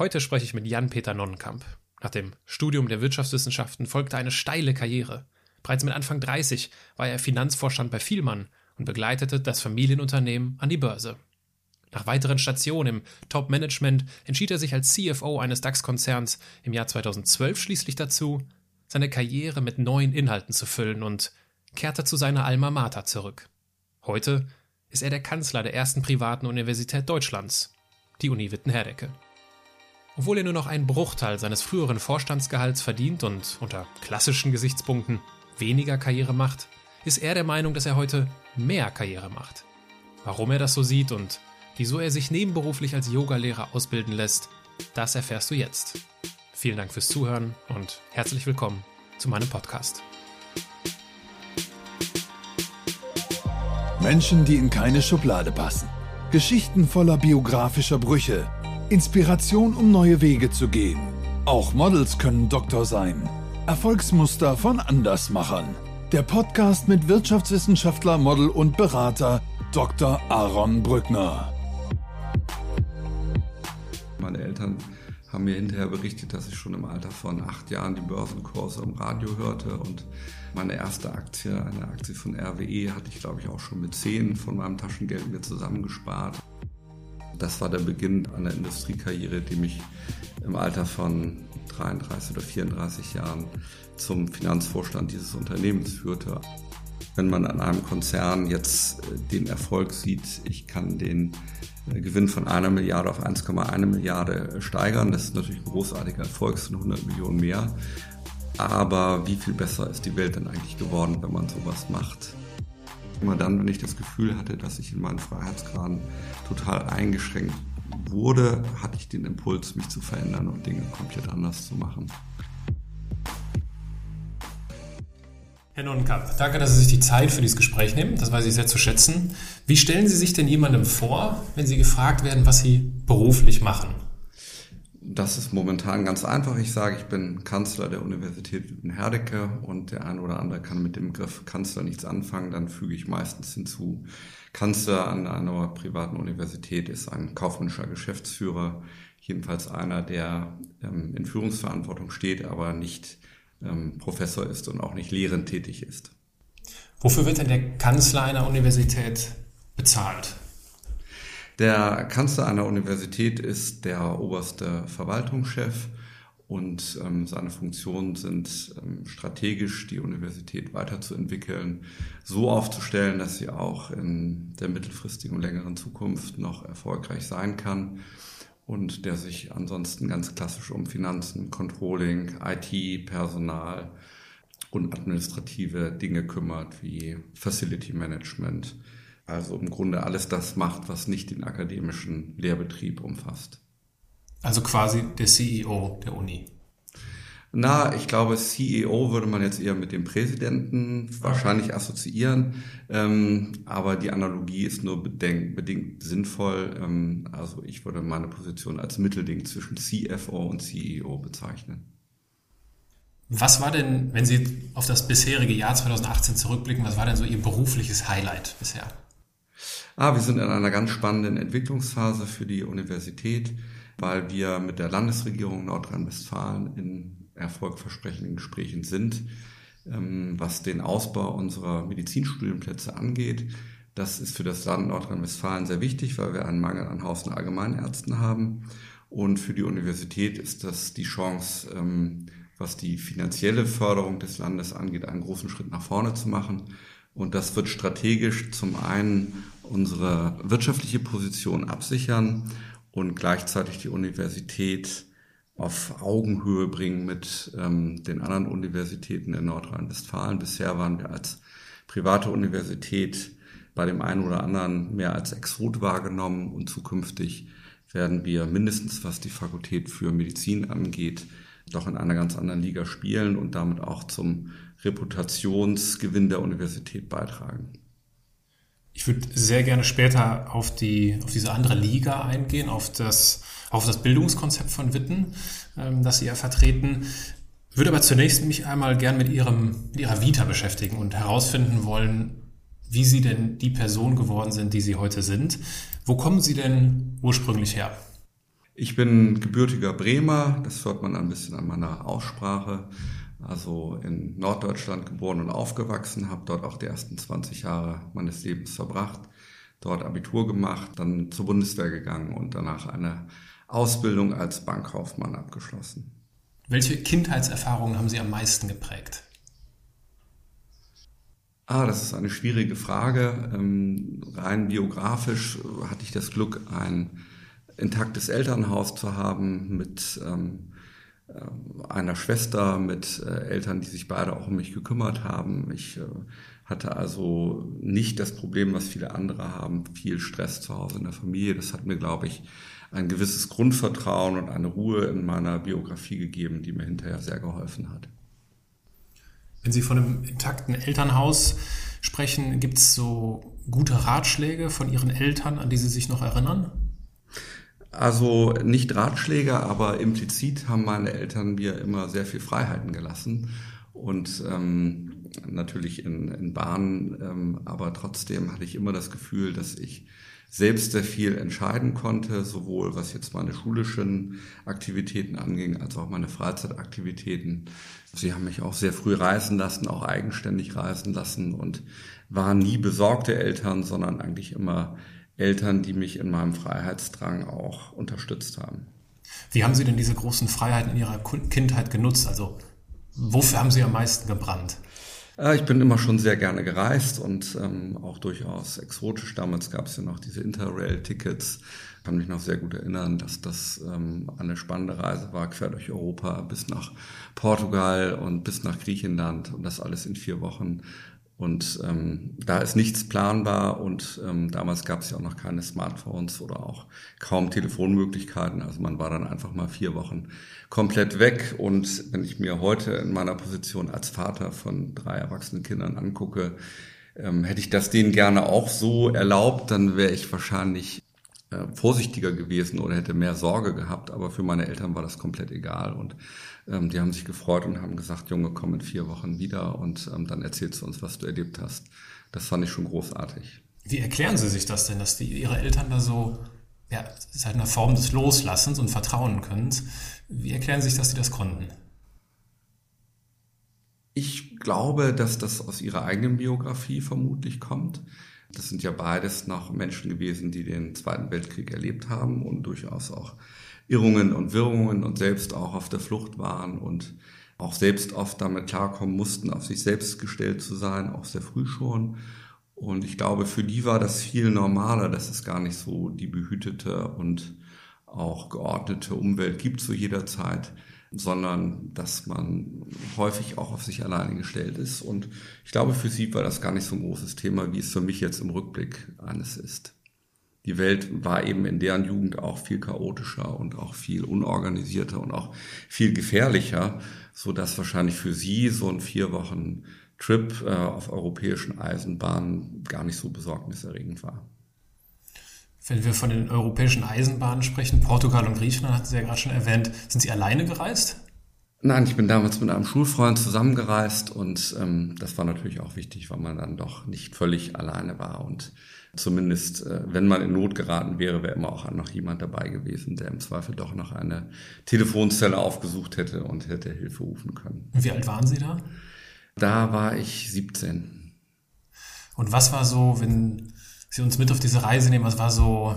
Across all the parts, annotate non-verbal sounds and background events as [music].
Heute spreche ich mit Jan-Peter Nonnenkamp. Nach dem Studium der Wirtschaftswissenschaften folgte eine steile Karriere. Bereits mit Anfang 30 war er Finanzvorstand bei Vielmann und begleitete das Familienunternehmen an die Börse. Nach weiteren Stationen im Top-Management entschied er sich als CFO eines DAX-Konzerns im Jahr 2012 schließlich dazu, seine Karriere mit neuen Inhalten zu füllen und kehrte zu seiner Alma Mater zurück. Heute ist er der Kanzler der ersten privaten Universität Deutschlands, die Uni Witten-Herdecke. Obwohl er nur noch einen Bruchteil seines früheren Vorstandsgehalts verdient und unter klassischen Gesichtspunkten weniger Karriere macht, ist er der Meinung, dass er heute mehr Karriere macht. Warum er das so sieht und wieso er sich nebenberuflich als Yogalehrer ausbilden lässt, das erfährst du jetzt. Vielen Dank fürs Zuhören und herzlich willkommen zu meinem Podcast. Menschen, die in keine Schublade passen. Geschichten voller biografischer Brüche. Inspiration, um neue Wege zu gehen. Auch Models können Doktor sein. Erfolgsmuster von Andersmachern. Der Podcast mit Wirtschaftswissenschaftler, Model und Berater Dr. Aaron Brückner. Meine Eltern haben mir hinterher berichtet, dass ich schon im Alter von acht Jahren die Börsenkurse im Radio hörte und meine erste Aktie, eine Aktie von RWE, hatte ich glaube ich auch schon mit zehn von meinem Taschengeld mir zusammengespart. Das war der Beginn einer Industriekarriere, die mich im Alter von 33 oder 34 Jahren zum Finanzvorstand dieses Unternehmens führte. Wenn man an einem Konzern jetzt äh, den Erfolg sieht, ich kann den äh, Gewinn von einer Milliarde auf 1,1 Milliarde steigern. Das ist natürlich ein großartiger Erfolg, es sind 100 Millionen mehr. Aber wie viel besser ist die Welt denn eigentlich geworden, wenn man sowas macht? Immer dann, wenn ich das Gefühl hatte, dass ich in meinen Freiheitsgraden total eingeschränkt wurde, hatte ich den Impuls, mich zu verändern und Dinge komplett anders zu machen. Herr Nonnenkamp, danke, dass Sie sich die Zeit für dieses Gespräch nehmen. Das weiß ich sehr zu schätzen. Wie stellen Sie sich denn jemandem vor, wenn Sie gefragt werden, was Sie beruflich machen? Das ist momentan ganz einfach. Ich sage, ich bin Kanzler der Universität Herdecke und der eine oder andere kann mit dem Begriff Kanzler nichts anfangen. Dann füge ich meistens hinzu, Kanzler an einer privaten Universität ist ein kaufmännischer Geschäftsführer, jedenfalls einer, der ähm, in Führungsverantwortung steht, aber nicht ähm, Professor ist und auch nicht lehrend tätig ist. Wofür wird denn der Kanzler einer Universität bezahlt? Der Kanzler einer Universität ist der oberste Verwaltungschef und ähm, seine Funktionen sind ähm, strategisch die Universität weiterzuentwickeln, so aufzustellen, dass sie auch in der mittelfristigen und längeren Zukunft noch erfolgreich sein kann und der sich ansonsten ganz klassisch um Finanzen, Controlling, IT, Personal und administrative Dinge kümmert, wie Facility Management. Also im Grunde alles das macht, was nicht den akademischen Lehrbetrieb umfasst. Also quasi der CEO der Uni. Na, ich glaube, CEO würde man jetzt eher mit dem Präsidenten wahrscheinlich assoziieren, ähm, aber die Analogie ist nur bedingt, bedingt sinnvoll. Ähm, also ich würde meine Position als Mittelding zwischen CFO und CEO bezeichnen. Was war denn, wenn Sie auf das bisherige Jahr 2018 zurückblicken, was war denn so Ihr berufliches Highlight bisher? Ah, wir sind in einer ganz spannenden Entwicklungsphase für die Universität, weil wir mit der Landesregierung Nordrhein-Westfalen in erfolgversprechenden Gesprächen sind, ähm, was den Ausbau unserer Medizinstudienplätze angeht. Das ist für das Land Nordrhein-Westfalen sehr wichtig, weil wir einen Mangel an Haus- und Allgemeinärzten haben. Und für die Universität ist das die Chance, ähm, was die finanzielle Förderung des Landes angeht, einen großen Schritt nach vorne zu machen. Und das wird strategisch zum einen unsere wirtschaftliche Position absichern und gleichzeitig die Universität auf Augenhöhe bringen mit ähm, den anderen Universitäten in Nordrhein-Westfalen. Bisher waren wir als private Universität bei dem einen oder anderen mehr als Exot wahrgenommen und zukünftig werden wir mindestens, was die Fakultät für Medizin angeht, doch in einer ganz anderen Liga spielen und damit auch zum Reputationsgewinn der Universität beitragen. Ich würde sehr gerne später auf, die, auf diese andere Liga eingehen, auf das, auf das Bildungskonzept von Witten, ähm, das Sie ja vertreten. Würde aber zunächst mich einmal gern mit, Ihrem, mit Ihrer Vita beschäftigen und herausfinden wollen, wie Sie denn die Person geworden sind, die Sie heute sind. Wo kommen Sie denn ursprünglich her? Ich bin gebürtiger Bremer, das hört man ein bisschen an meiner Aussprache. Also in Norddeutschland geboren und aufgewachsen, habe dort auch die ersten 20 Jahre meines Lebens verbracht, dort Abitur gemacht, dann zur Bundeswehr gegangen und danach eine Ausbildung als Bankkaufmann abgeschlossen. Welche Kindheitserfahrungen haben Sie am meisten geprägt? Ah, das ist eine schwierige Frage. Ähm, rein biografisch hatte ich das Glück, ein intaktes Elternhaus zu haben mit ähm, äh, einer Schwester, mit äh, Eltern, die sich beide auch um mich gekümmert haben. Ich äh, hatte also nicht das Problem, was viele andere haben, viel Stress zu Hause in der Familie. Das hat mir, glaube ich, ein gewisses Grundvertrauen und eine Ruhe in meiner Biografie gegeben, die mir hinterher sehr geholfen hat. Wenn Sie von einem intakten Elternhaus sprechen, gibt es so gute Ratschläge von Ihren Eltern, an die Sie sich noch erinnern? Also nicht Ratschläge, aber implizit haben meine Eltern mir immer sehr viel Freiheiten gelassen und ähm, natürlich in, in Bahnen, ähm, aber trotzdem hatte ich immer das Gefühl, dass ich selbst sehr viel entscheiden konnte, sowohl was jetzt meine schulischen Aktivitäten anging, als auch meine Freizeitaktivitäten. Sie haben mich auch sehr früh reisen lassen, auch eigenständig reisen lassen und waren nie besorgte Eltern, sondern eigentlich immer Eltern, die mich in meinem Freiheitsdrang auch unterstützt haben. Wie haben Sie denn diese großen Freiheiten in Ihrer Kindheit genutzt? Also wofür haben Sie am meisten gebrannt? Äh, ich bin immer schon sehr gerne gereist und ähm, auch durchaus exotisch. Damals gab es ja noch diese Interrail-Tickets. Ich kann mich noch sehr gut erinnern, dass das ähm, eine spannende Reise war, quer durch Europa bis nach Portugal und bis nach Griechenland und das alles in vier Wochen. Und ähm, da ist nichts planbar und ähm, damals gab es ja auch noch keine Smartphones oder auch kaum Telefonmöglichkeiten. Also man war dann einfach mal vier Wochen komplett weg. Und wenn ich mir heute in meiner Position als Vater von drei erwachsenen Kindern angucke, ähm, hätte ich das denen gerne auch so erlaubt, dann wäre ich wahrscheinlich äh, vorsichtiger gewesen oder hätte mehr Sorge gehabt. Aber für meine Eltern war das komplett egal. Und ähm, die haben sich gefreut und haben gesagt, Junge, komm in vier Wochen wieder und ähm, dann erzählst du uns, was du erlebt hast. Das fand ich schon großartig. Wie erklären Sie sich das denn, dass die, Ihre Eltern da so, ja, seit einer Form des Loslassens und Vertrauen können? Wie erklären Sie sich, dass Sie das konnten? Ich glaube, dass das aus ihrer eigenen Biografie vermutlich kommt. Das sind ja beides noch Menschen gewesen, die den Zweiten Weltkrieg erlebt haben und durchaus auch Irrungen und Wirrungen und selbst auch auf der Flucht waren und auch selbst oft damit klarkommen mussten, auf sich selbst gestellt zu sein, auch sehr früh schon. Und ich glaube, für die war das viel normaler, dass es gar nicht so die behütete und auch geordnete Umwelt gibt zu jeder Zeit, sondern dass man häufig auch auf sich alleine gestellt ist. Und ich glaube, für sie war das gar nicht so ein großes Thema, wie es für mich jetzt im Rückblick eines ist die Welt war eben in deren Jugend auch viel chaotischer und auch viel unorganisierter und auch viel gefährlicher, so dass wahrscheinlich für sie so ein vier Wochen Trip äh, auf europäischen Eisenbahnen gar nicht so besorgniserregend war. Wenn wir von den europäischen Eisenbahnen sprechen, Portugal und Griechenland hatten Sie ja gerade schon erwähnt, sind Sie alleine gereist? Nein, ich bin damals mit einem Schulfreund zusammengereist und ähm, das war natürlich auch wichtig, weil man dann doch nicht völlig alleine war und zumindest, äh, wenn man in Not geraten wäre, wäre immer auch noch jemand dabei gewesen, der im Zweifel doch noch eine Telefonzelle aufgesucht hätte und hätte Hilfe rufen können. Wie alt waren Sie da? Da war ich 17. Und was war so, wenn Sie uns mit auf diese Reise nehmen, was war so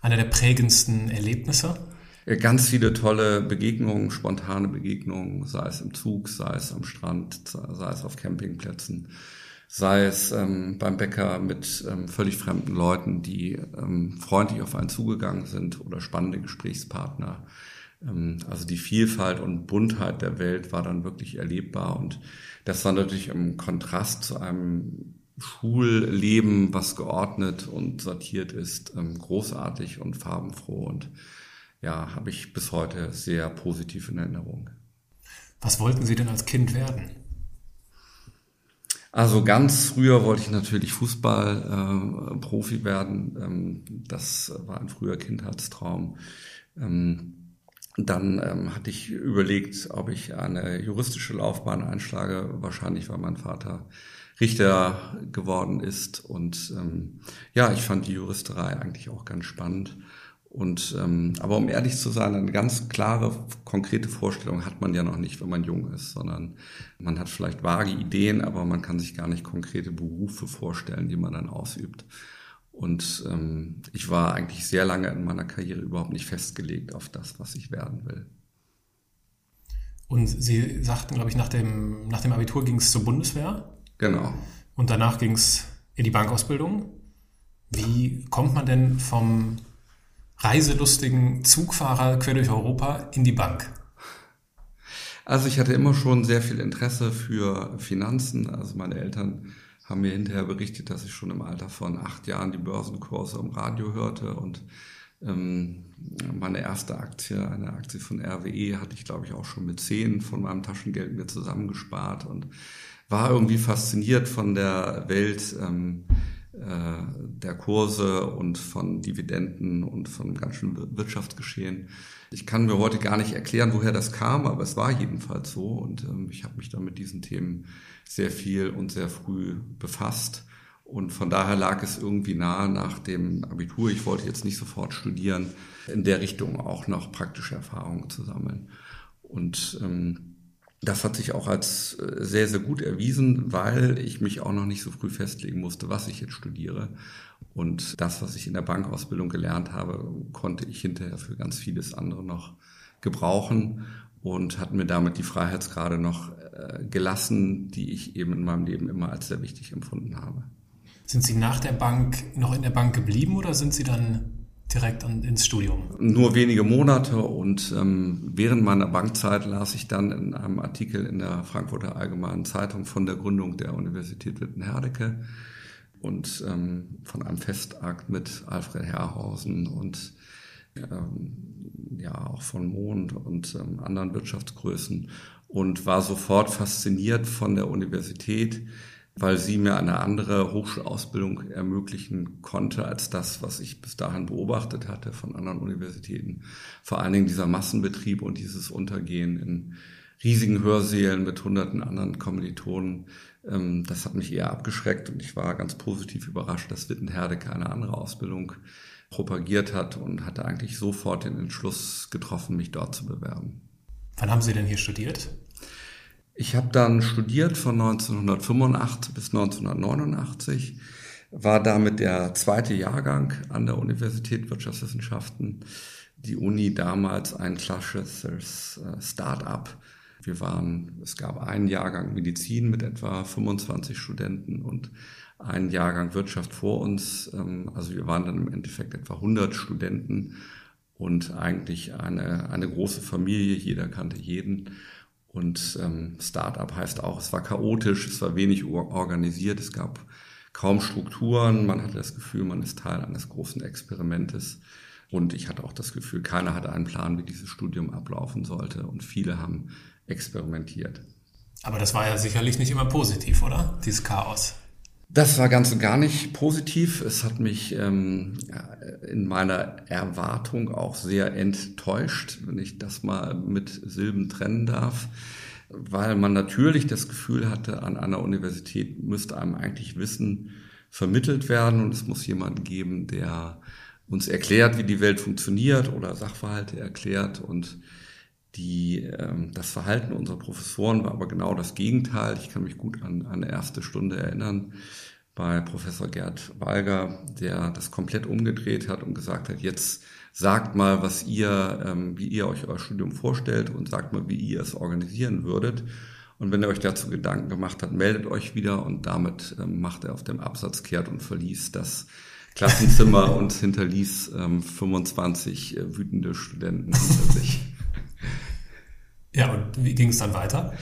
einer der prägendsten Erlebnisse? ganz viele tolle Begegnungen, spontane Begegnungen, sei es im Zug, sei es am Strand, sei es auf Campingplätzen, sei es ähm, beim Bäcker mit ähm, völlig fremden Leuten, die ähm, freundlich auf einen zugegangen sind oder spannende Gesprächspartner. Ähm, also die Vielfalt und Buntheit der Welt war dann wirklich erlebbar und das war natürlich im Kontrast zu einem Schulleben, was geordnet und sortiert ist, ähm, großartig und farbenfroh und ja, habe ich bis heute sehr positiv in Erinnerung. Was wollten Sie denn als Kind werden? Also ganz früher wollte ich natürlich Fußballprofi äh, werden. Ähm, das war ein früher Kindheitstraum. Ähm, dann ähm, hatte ich überlegt, ob ich eine juristische Laufbahn einschlage. Wahrscheinlich, weil mein Vater Richter geworden ist. Und ähm, ja, ich fand die Juristerei eigentlich auch ganz spannend Und ähm, aber um ehrlich zu sein, eine ganz klare, konkrete Vorstellung hat man ja noch nicht, wenn man jung ist, sondern man hat vielleicht vage Ideen, aber man kann sich gar nicht konkrete Berufe vorstellen, die man dann ausübt. Und ähm, ich war eigentlich sehr lange in meiner Karriere überhaupt nicht festgelegt auf das, was ich werden will. Und Sie sagten, glaube ich, nach dem, nach dem Abitur ging es zur Bundeswehr. Genau. Und danach ging es in die Bankausbildung. Wie kommt man denn vom reiselustigen Zugfahrer quer durch Europa in die Bank? Also ich hatte immer schon sehr viel Interesse für Finanzen. Also meine Eltern haben mir hinterher berichtet, dass ich schon im Alter von acht Jahren die Börsenkurse im Radio hörte und ähm, meine erste Aktie, eine Aktie von RWE, hatte ich glaube ich auch schon mit zehn von meinem Taschengeld mir zusammengespart und war irgendwie fasziniert von der Welt ähm, äh, der Kurse und von Dividenden und von ganz schön Wirtschaftsgeschehen. Ich kann mir heute gar nicht erklären, woher das kam, aber es war jedenfalls so und ähm, ich habe mich dann mit diesen Themen sehr viel und sehr früh befasst. Und von daher lag es irgendwie nahe nach dem Abitur. Ich wollte jetzt nicht sofort studieren, in der Richtung auch noch praktische Erfahrungen zu sammeln. Und ähm, das hat sich auch als äh, sehr, sehr gut erwiesen, weil ich mich auch noch nicht so früh festlegen musste, was ich jetzt studiere. Und das, was ich in der Bankausbildung gelernt habe, konnte ich hinterher für ganz vieles andere noch gebrauchen und hat mir damit die Freiheitsgrade noch äh, gelassen, die ich eben in meinem Leben immer als sehr wichtig empfunden habe. Sind Sie nach der Bank noch in der Bank geblieben oder sind Sie dann direkt an, ins Studium? Nur wenige Monate und ähm, während meiner Bankzeit las ich dann in einem Artikel in der Frankfurter Allgemeinen Zeitung von der Gründung der Universität Wittenherdecke und ähm, von einem Festakt mit Alfred Herrhausen und ähm, ja auch von Mond und ähm, anderen Wirtschaftsgrößen und war sofort fasziniert von der Universität, weil sie mir eine andere Hochschulausbildung ermöglichen konnte als das, was ich bis dahin beobachtet hatte von anderen Universitäten. Vor allen Dingen dieser Massenbetrieb und dieses Untergehen in riesigen Hörsälen mit hunderten anderen Kommilitonen, ähm, das hat mich eher abgeschreckt und ich war ganz positiv überrascht, dass Wittenherdecke eine andere Ausbildung propagiert hat und hatte eigentlich sofort den Entschluss getroffen, mich dort zu bewerben. Wann haben Sie denn hier studiert? Ich habe dann studiert von 1985 bis 1989, war damit der zweite Jahrgang an der Universität Wirtschaftswissenschaften. Die Uni damals ein klassisches äh, Start-up. Wir waren, es gab einen Jahrgang Medizin mit etwa 25 Studenten und einen Jahrgang Wirtschaft vor uns. Ähm, also wir waren dann im Endeffekt etwa 100 Studenten und eigentlich eine, eine große Familie. Jeder kannte jeden. Und ähm, Startup heißt auch, es war chaotisch, es war wenig organisiert, es gab kaum Strukturen, man hatte das Gefühl, man ist Teil eines großen Experimentes. Und ich hatte auch das Gefühl, keiner hatte einen Plan, wie dieses Studium ablaufen sollte. Und viele haben experimentiert. Aber das war ja sicherlich nicht immer positiv, oder? Dieses Chaos. Das war ganz und gar nicht positiv. Es hat mich ähm, in meiner Erwartung auch sehr enttäuscht, wenn ich das mal mit Silben trennen darf, weil man natürlich das Gefühl hatte, an einer Universität müsste einem eigentlich Wissen vermittelt werden und es muss jemanden geben, der uns erklärt, wie die Welt funktioniert oder Sachverhalte erklärt und die, ähm, das Verhalten unserer Professoren war aber genau das Gegenteil. Ich kann mich gut an eine erste Stunde erinnern bei Professor Gerd Walger, der das komplett umgedreht hat und gesagt hat, jetzt sagt mal, was ihr, ähm, wie ihr euch euer Studium vorstellt und sagt mal, wie ihr es organisieren würdet. Und wenn ihr euch dazu Gedanken gemacht habt, meldet euch wieder und damit ähm, macht er auf dem Absatz kehrt und verließ das Klassenzimmer [laughs] und hinterließ ähm, 25 äh, wütende Studenten hinter sich. Ja, und wie ging es dann weiter?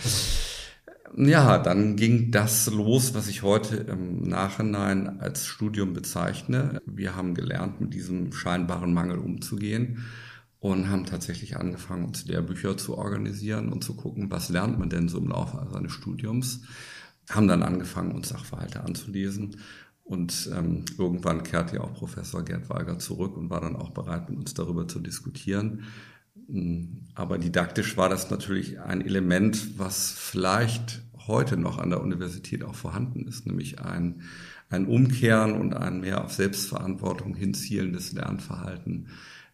Ja, dann ging das los, was ich heute im Nachhinein als Studium bezeichne. Wir haben gelernt, mit diesem scheinbaren Mangel umzugehen und haben tatsächlich angefangen, uns Lehrbücher zu organisieren und zu gucken, was lernt man denn so im Laufe seines Studiums. Haben dann angefangen, uns Sachverhalte anzulesen. Und ähm, irgendwann kehrte ja auch Professor Gerd Weiger zurück und war dann auch bereit, mit uns darüber zu diskutieren. Aber didaktisch war das natürlich ein Element, was vielleicht heute noch an der Universität auch vorhanden ist, nämlich ein, ein Umkehren und ein mehr auf Selbstverantwortung hinzielendes Lernverhalten,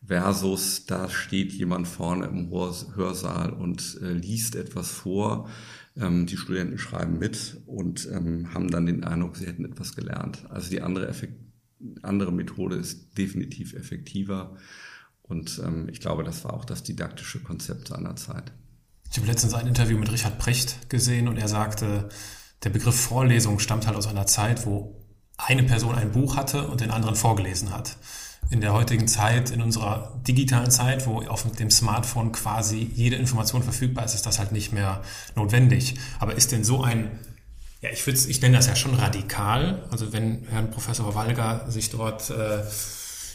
versus da steht jemand vorne im Hörsaal und äh, liest etwas vor. Ähm, die Studenten schreiben mit und ähm, haben dann den Eindruck, sie hätten etwas gelernt. Also die andere, Effekt, andere Methode ist definitiv effektiver. Und ähm, ich glaube, das war auch das didaktische Konzept seiner Zeit. Ich habe letztens ein Interview mit Richard Precht gesehen und er sagte, der Begriff Vorlesung stammt halt aus einer Zeit, wo eine Person ein Buch hatte und den anderen vorgelesen hat in der heutigen Zeit, in unserer digitalen Zeit, wo auf dem Smartphone quasi jede Information verfügbar ist, ist das halt nicht mehr notwendig. Aber ist denn so ein, ja, ich ich nenne das ja schon radikal. Also wenn Herrn Professor Walger sich dort äh,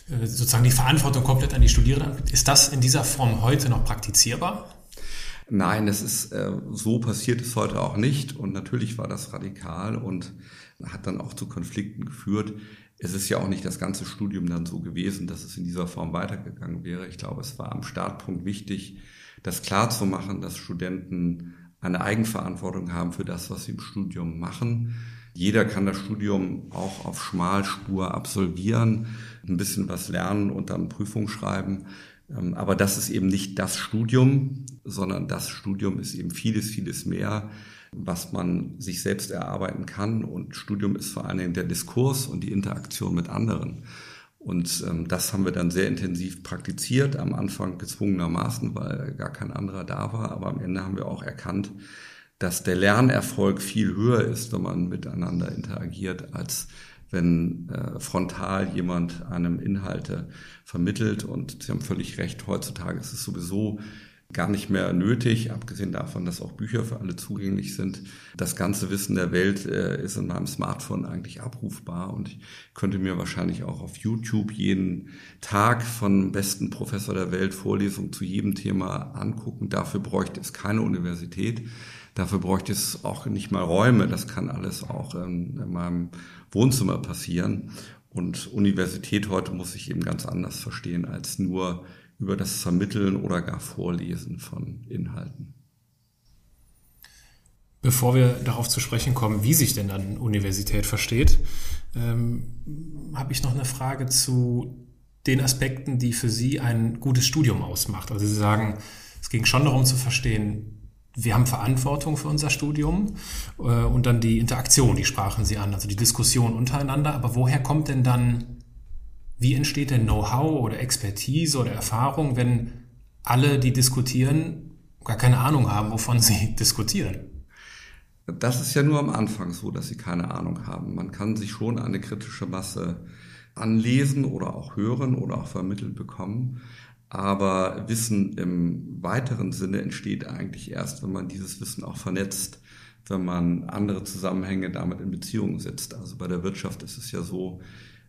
sozusagen die Verantwortung komplett an die Studierenden ist das in dieser Form heute noch praktizierbar? Nein, es ist äh, so passiert es heute auch nicht und natürlich war das radikal und hat dann auch zu Konflikten geführt es ist ja auch nicht das ganze Studium dann so gewesen, dass es in dieser Form weitergegangen wäre. Ich glaube, es war am Startpunkt wichtig, das klar zu machen, dass Studenten eine Eigenverantwortung haben für das, was sie im Studium machen. Jeder kann das Studium auch auf Schmalspur absolvieren, ein bisschen was lernen und dann Prüfung schreiben. Ähm, aber das ist eben nicht das Studium, sondern das Studium ist eben vieles, vieles mehr was man sich selbst erarbeiten kann. Und Studium ist vor allen Dingen der Diskurs und die Interaktion mit anderen. Und ähm, das haben wir dann sehr intensiv praktiziert, am Anfang gezwungenermaßen, weil gar kein anderer da war. Aber am Ende haben wir auch erkannt, dass der Lernerfolg viel höher ist, wenn man miteinander interagiert, als wenn äh, frontal jemand einem Inhalte vermittelt. Und Sie haben völlig recht, heutzutage ist es sowieso gar nicht mehr nötig, abgesehen davon, dass auch Bücher für alle zugänglich sind. Das ganze Wissen der Welt äh, ist in meinem Smartphone eigentlich abrufbar und ich könnte mir wahrscheinlich auch auf YouTube jeden Tag von besten Professor der Welt Vorlesungen zu jedem Thema angucken. Dafür bräuchte es keine Universität. Dafür bräuchte es auch nicht mal Räume. Das kann alles auch in, in meinem Wohnzimmer passieren. Und Universität heute muss ich eben ganz anders verstehen als nur über das Vermitteln oder gar Vorlesen von Inhalten. Bevor wir darauf zu sprechen kommen, wie sich denn dann Universität versteht, ähm, habe ich noch eine Frage zu den Aspekten, die für Sie ein gutes Studium ausmacht. Also Sie sagen, es ging schon darum zu verstehen, wir haben Verantwortung für unser Studium äh, und dann die Interaktion, die sprachen Sie an, also die Diskussion untereinander. Aber woher kommt denn dann wie entsteht denn Know-how oder Expertise oder Erfahrung, wenn alle, die diskutieren, gar keine Ahnung haben, wovon sie [laughs] diskutieren? Das ist ja nur am Anfang so, dass sie keine Ahnung haben. Man kann sich schon eine kritische Masse anlesen oder auch hören oder auch vermittelt bekommen. Aber Wissen im weiteren Sinne entsteht eigentlich erst, wenn man dieses Wissen auch vernetzt, wenn man andere Zusammenhänge damit in Beziehung setzt. Also bei der Wirtschaft ist es ja so,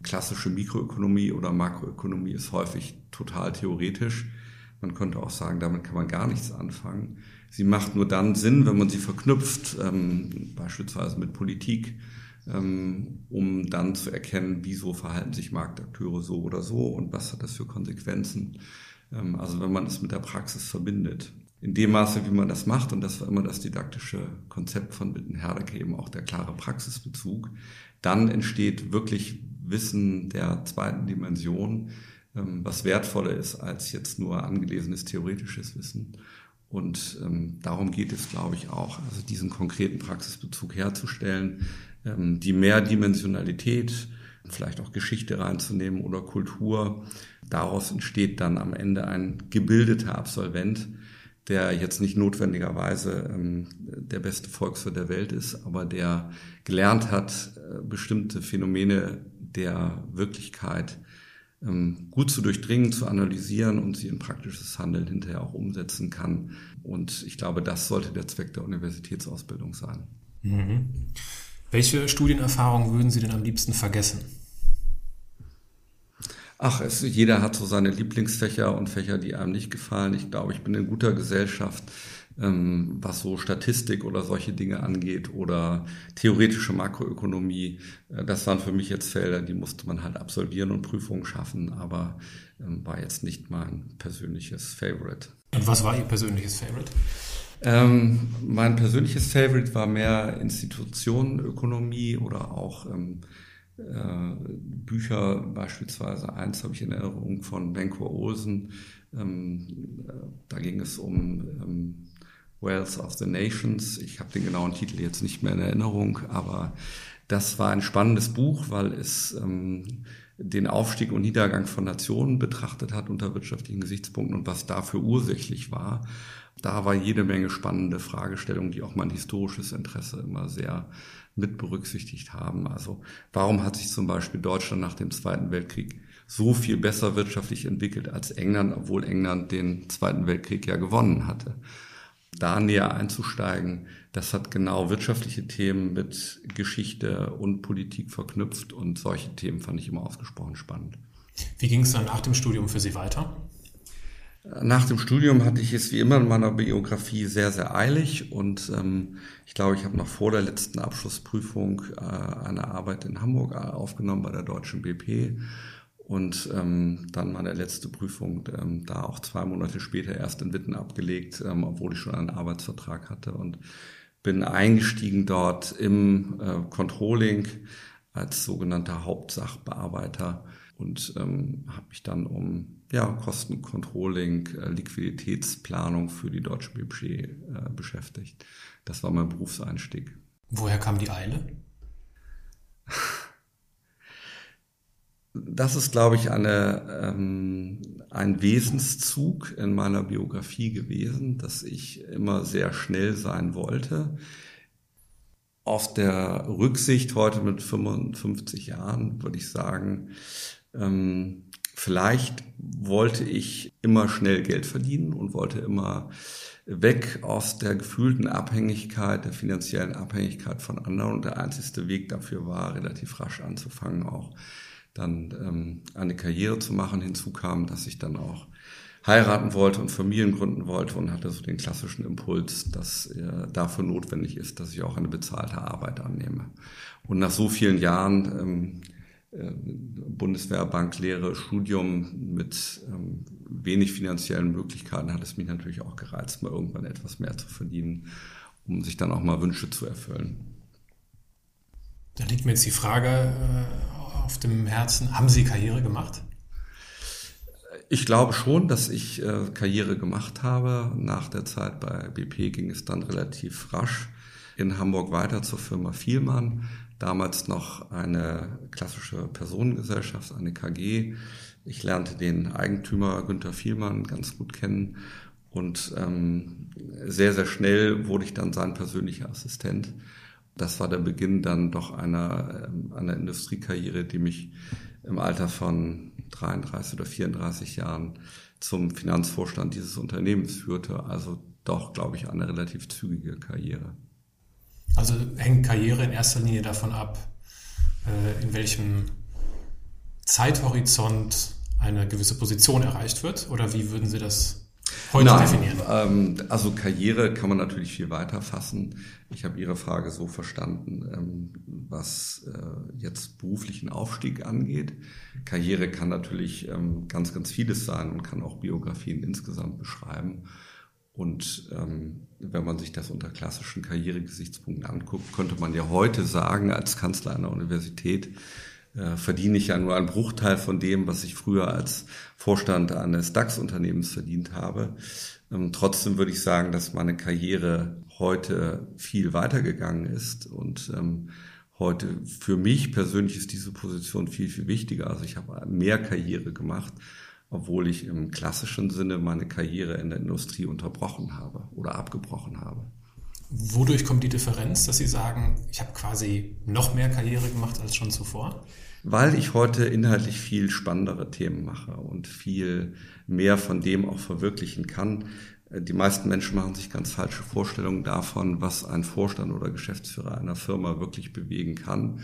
klassische Mikroökonomie oder Makroökonomie ist häufig total theoretisch. Man könnte auch sagen, damit kann man gar nichts anfangen. Sie macht nur dann Sinn, wenn man sie verknüpft, ähm, beispielsweise mit Politik, ähm, um dann zu erkennen, wieso verhalten sich Marktakteure so oder so und was hat das für Konsequenzen. Ähm, also wenn man es mit der Praxis verbindet. In dem Maße, wie man das macht, und das war immer das didaktische Konzept von Witten-Herdecke, eben auch der klare Praxisbezug, dann entsteht wirklich Wissen der zweiten Dimension, ähm, was wertvoller ist als jetzt nur angelesenes theoretisches Wissen. Und ähm, darum geht es, glaube ich, auch, also diesen konkreten Praxisbezug herzustellen, die Mehrdimensionalität, vielleicht auch Geschichte reinzunehmen oder Kultur. Daraus entsteht dann am Ende ein gebildeter Absolvent, der jetzt nicht notwendigerweise ähm, der beste Volkswirt der Welt ist, aber der gelernt hat, äh, bestimmte Phänomene der Wirklichkeit ähm, gut zu durchdringen, zu analysieren und sie in praktisches Handeln hinterher auch umsetzen kann. Und ich glaube, das sollte der Zweck der Universitätsausbildung sein. Mhm. Welche Studienerfahrungen würden Sie denn am liebsten vergessen? Ach, es, jeder hat so seine Lieblingsfächer und Fächer, die einem nicht gefallen. Ich glaube, ich bin in guter Gesellschaft ähm, was so Statistik oder solche Dinge angeht oder theoretische Makroökonomie. Äh, das waren für mich jetzt Felder, die musste man halt absolvieren und Prüfungen schaffen, aber ähm, war jetzt nicht mein persönliches Favorite. Und was war Ihr persönliches Favorite? Ähm, mein persönliches Favorite war mehr Institutionenökonomie oder auch ähm, äh, Bücher, beispielsweise eins habe ich in Erinnerung von Benko Olsen. Ähm, äh, da ging es um ähm, Wealth of the Nations. Ich habe den genauen Titel jetzt nicht mehr in Erinnerung, aber das war ein spannendes Buch, weil es ähm, den Aufstieg und Niedergang von Nationen betrachtet hat unter wirtschaftlichen Gesichtspunkten und was dafür ursächlich war. Da war jede Menge spannende Fragestellungen, die auch mein historisches Interesse immer sehr mit berücksichtigt haben. Also warum hat sich zum Beispiel Deutschland nach dem Zweiten Weltkrieg so viel besser wirtschaftlich entwickelt als England, obwohl England den Zweiten Weltkrieg ja gewonnen hatte? Da näher einzusteigen, das hat genau wirtschaftliche Themen mit Geschichte und Politik verknüpft und solche Themen fand ich immer ausgesprochen spannend. Wie ging es dann nach dem Studium für Sie weiter? Nach dem Studium hatte ich es wie immer in meiner Biografie sehr, sehr eilig und ähm, ich glaube, ich habe noch vor der letzten Abschlussprüfung äh, eine Arbeit in Hamburg äh, aufgenommen bei der Deutschen BP und ähm, dann meine letzte Prüfung ähm, da auch zwei Monate später erst in Witten abgelegt, ähm, obwohl ich schon einen Arbeitsvertrag hatte und bin eingestiegen dort im äh, Controlling als sogenannter Hauptsachbearbeiter und ähm, habe mich dann um ja, Kostencontrolling, äh, Liquiditätsplanung für die Deutsche BPG äh, beschäftigt. Das war mein Berufseinstieg. Woher kam die Eile? [laughs] Das ist, glaube ich, eine, ähm, ein Wesenszug in meiner Biografie gewesen, dass ich immer sehr schnell sein wollte. Aus der Rücksicht heute mit 55 Jahren würde ich sagen, ähm, vielleicht wollte ich immer schnell Geld verdienen und wollte immer weg aus der gefühlten Abhängigkeit, der finanziellen Abhängigkeit von anderen. Und der einzigste Weg dafür war, relativ rasch anzufangen, auch dann ähm, eine Karriere zu machen. Hinzu kam, dass ich dann auch heiraten wollte und Familien gründen wollte und hatte so den klassischen Impuls, dass äh, dafür notwendig ist, dass ich auch eine bezahlte Arbeit annehme. Und nach so vielen Jahren ähm, äh, Bundeswehrbanklehre, Studium mit ähm, wenig finanziellen Möglichkeiten hat es mich natürlich auch gereizt, mal irgendwann etwas mehr zu verdienen, um sich dann auch mal Wünsche zu erfüllen. Da liegt mir jetzt die Frage äh, auf dem Herzen, haben Sie Karriere gemacht? Ich glaube schon, dass ich äh, Karriere gemacht habe. Nach der Zeit bei BP ging es dann relativ rasch in Hamburg weiter zur Firma Vielmann damals noch eine klassische Personengesellschaft, eine KG. Ich lernte den Eigentümer Günther Vielmann ganz gut kennen und ähm, sehr, sehr schnell wurde ich dann sein persönlicher Assistent. Das war der Beginn dann doch einer, ähm, einer Industriekarriere, die mich im Alter von 33 oder 34 Jahren zum Finanzvorstand dieses Unternehmens führte. Also doch, glaube ich, eine relativ zügige Karriere. Also hängt Karriere in erster Linie davon ab, äh, in welchem Zeithorizont eine gewisse Position erreicht wird? Oder wie würden Sie das heute Nein, definieren? Ähm, also Karriere kann man natürlich viel weiter fassen. Ich habe Ihre Frage so verstanden, ähm, was äh, jetzt beruflichen Aufstieg angeht. Karriere kann natürlich ähm, ganz, ganz vieles sein und kann auch Biografien insgesamt beschreiben. Und ähm, wenn man sich das unter klassischen Karrieregesichtspunkten anguckt, könnte man ja heute sagen, als Kanzler einer Universität äh, verdiene ich ja nur einen Bruchteil von dem, was ich früher als Vorstand eines DAX-Unternehmens verdient habe. Ähm, trotzdem würde ich sagen, dass meine Karriere heute viel weitergegangen ist und ähm, heute für mich persönlich ist diese Position viel, viel wichtiger. Also ich habe mehr Karriere gemacht obwohl ich im klassischen Sinne meine Karriere in der Industrie unterbrochen habe oder abgebrochen habe. Wodurch kommt die Differenz, dass Sie sagen, ich habe quasi noch mehr Karriere gemacht als schon zuvor? Weil ich heute inhaltlich viel spannendere Themen mache und viel mehr von dem auch verwirklichen kann. Die meisten Menschen machen sich ganz falsche Vorstellungen davon, was ein Vorstand oder Geschäftsführer einer Firma wirklich bewegen kann.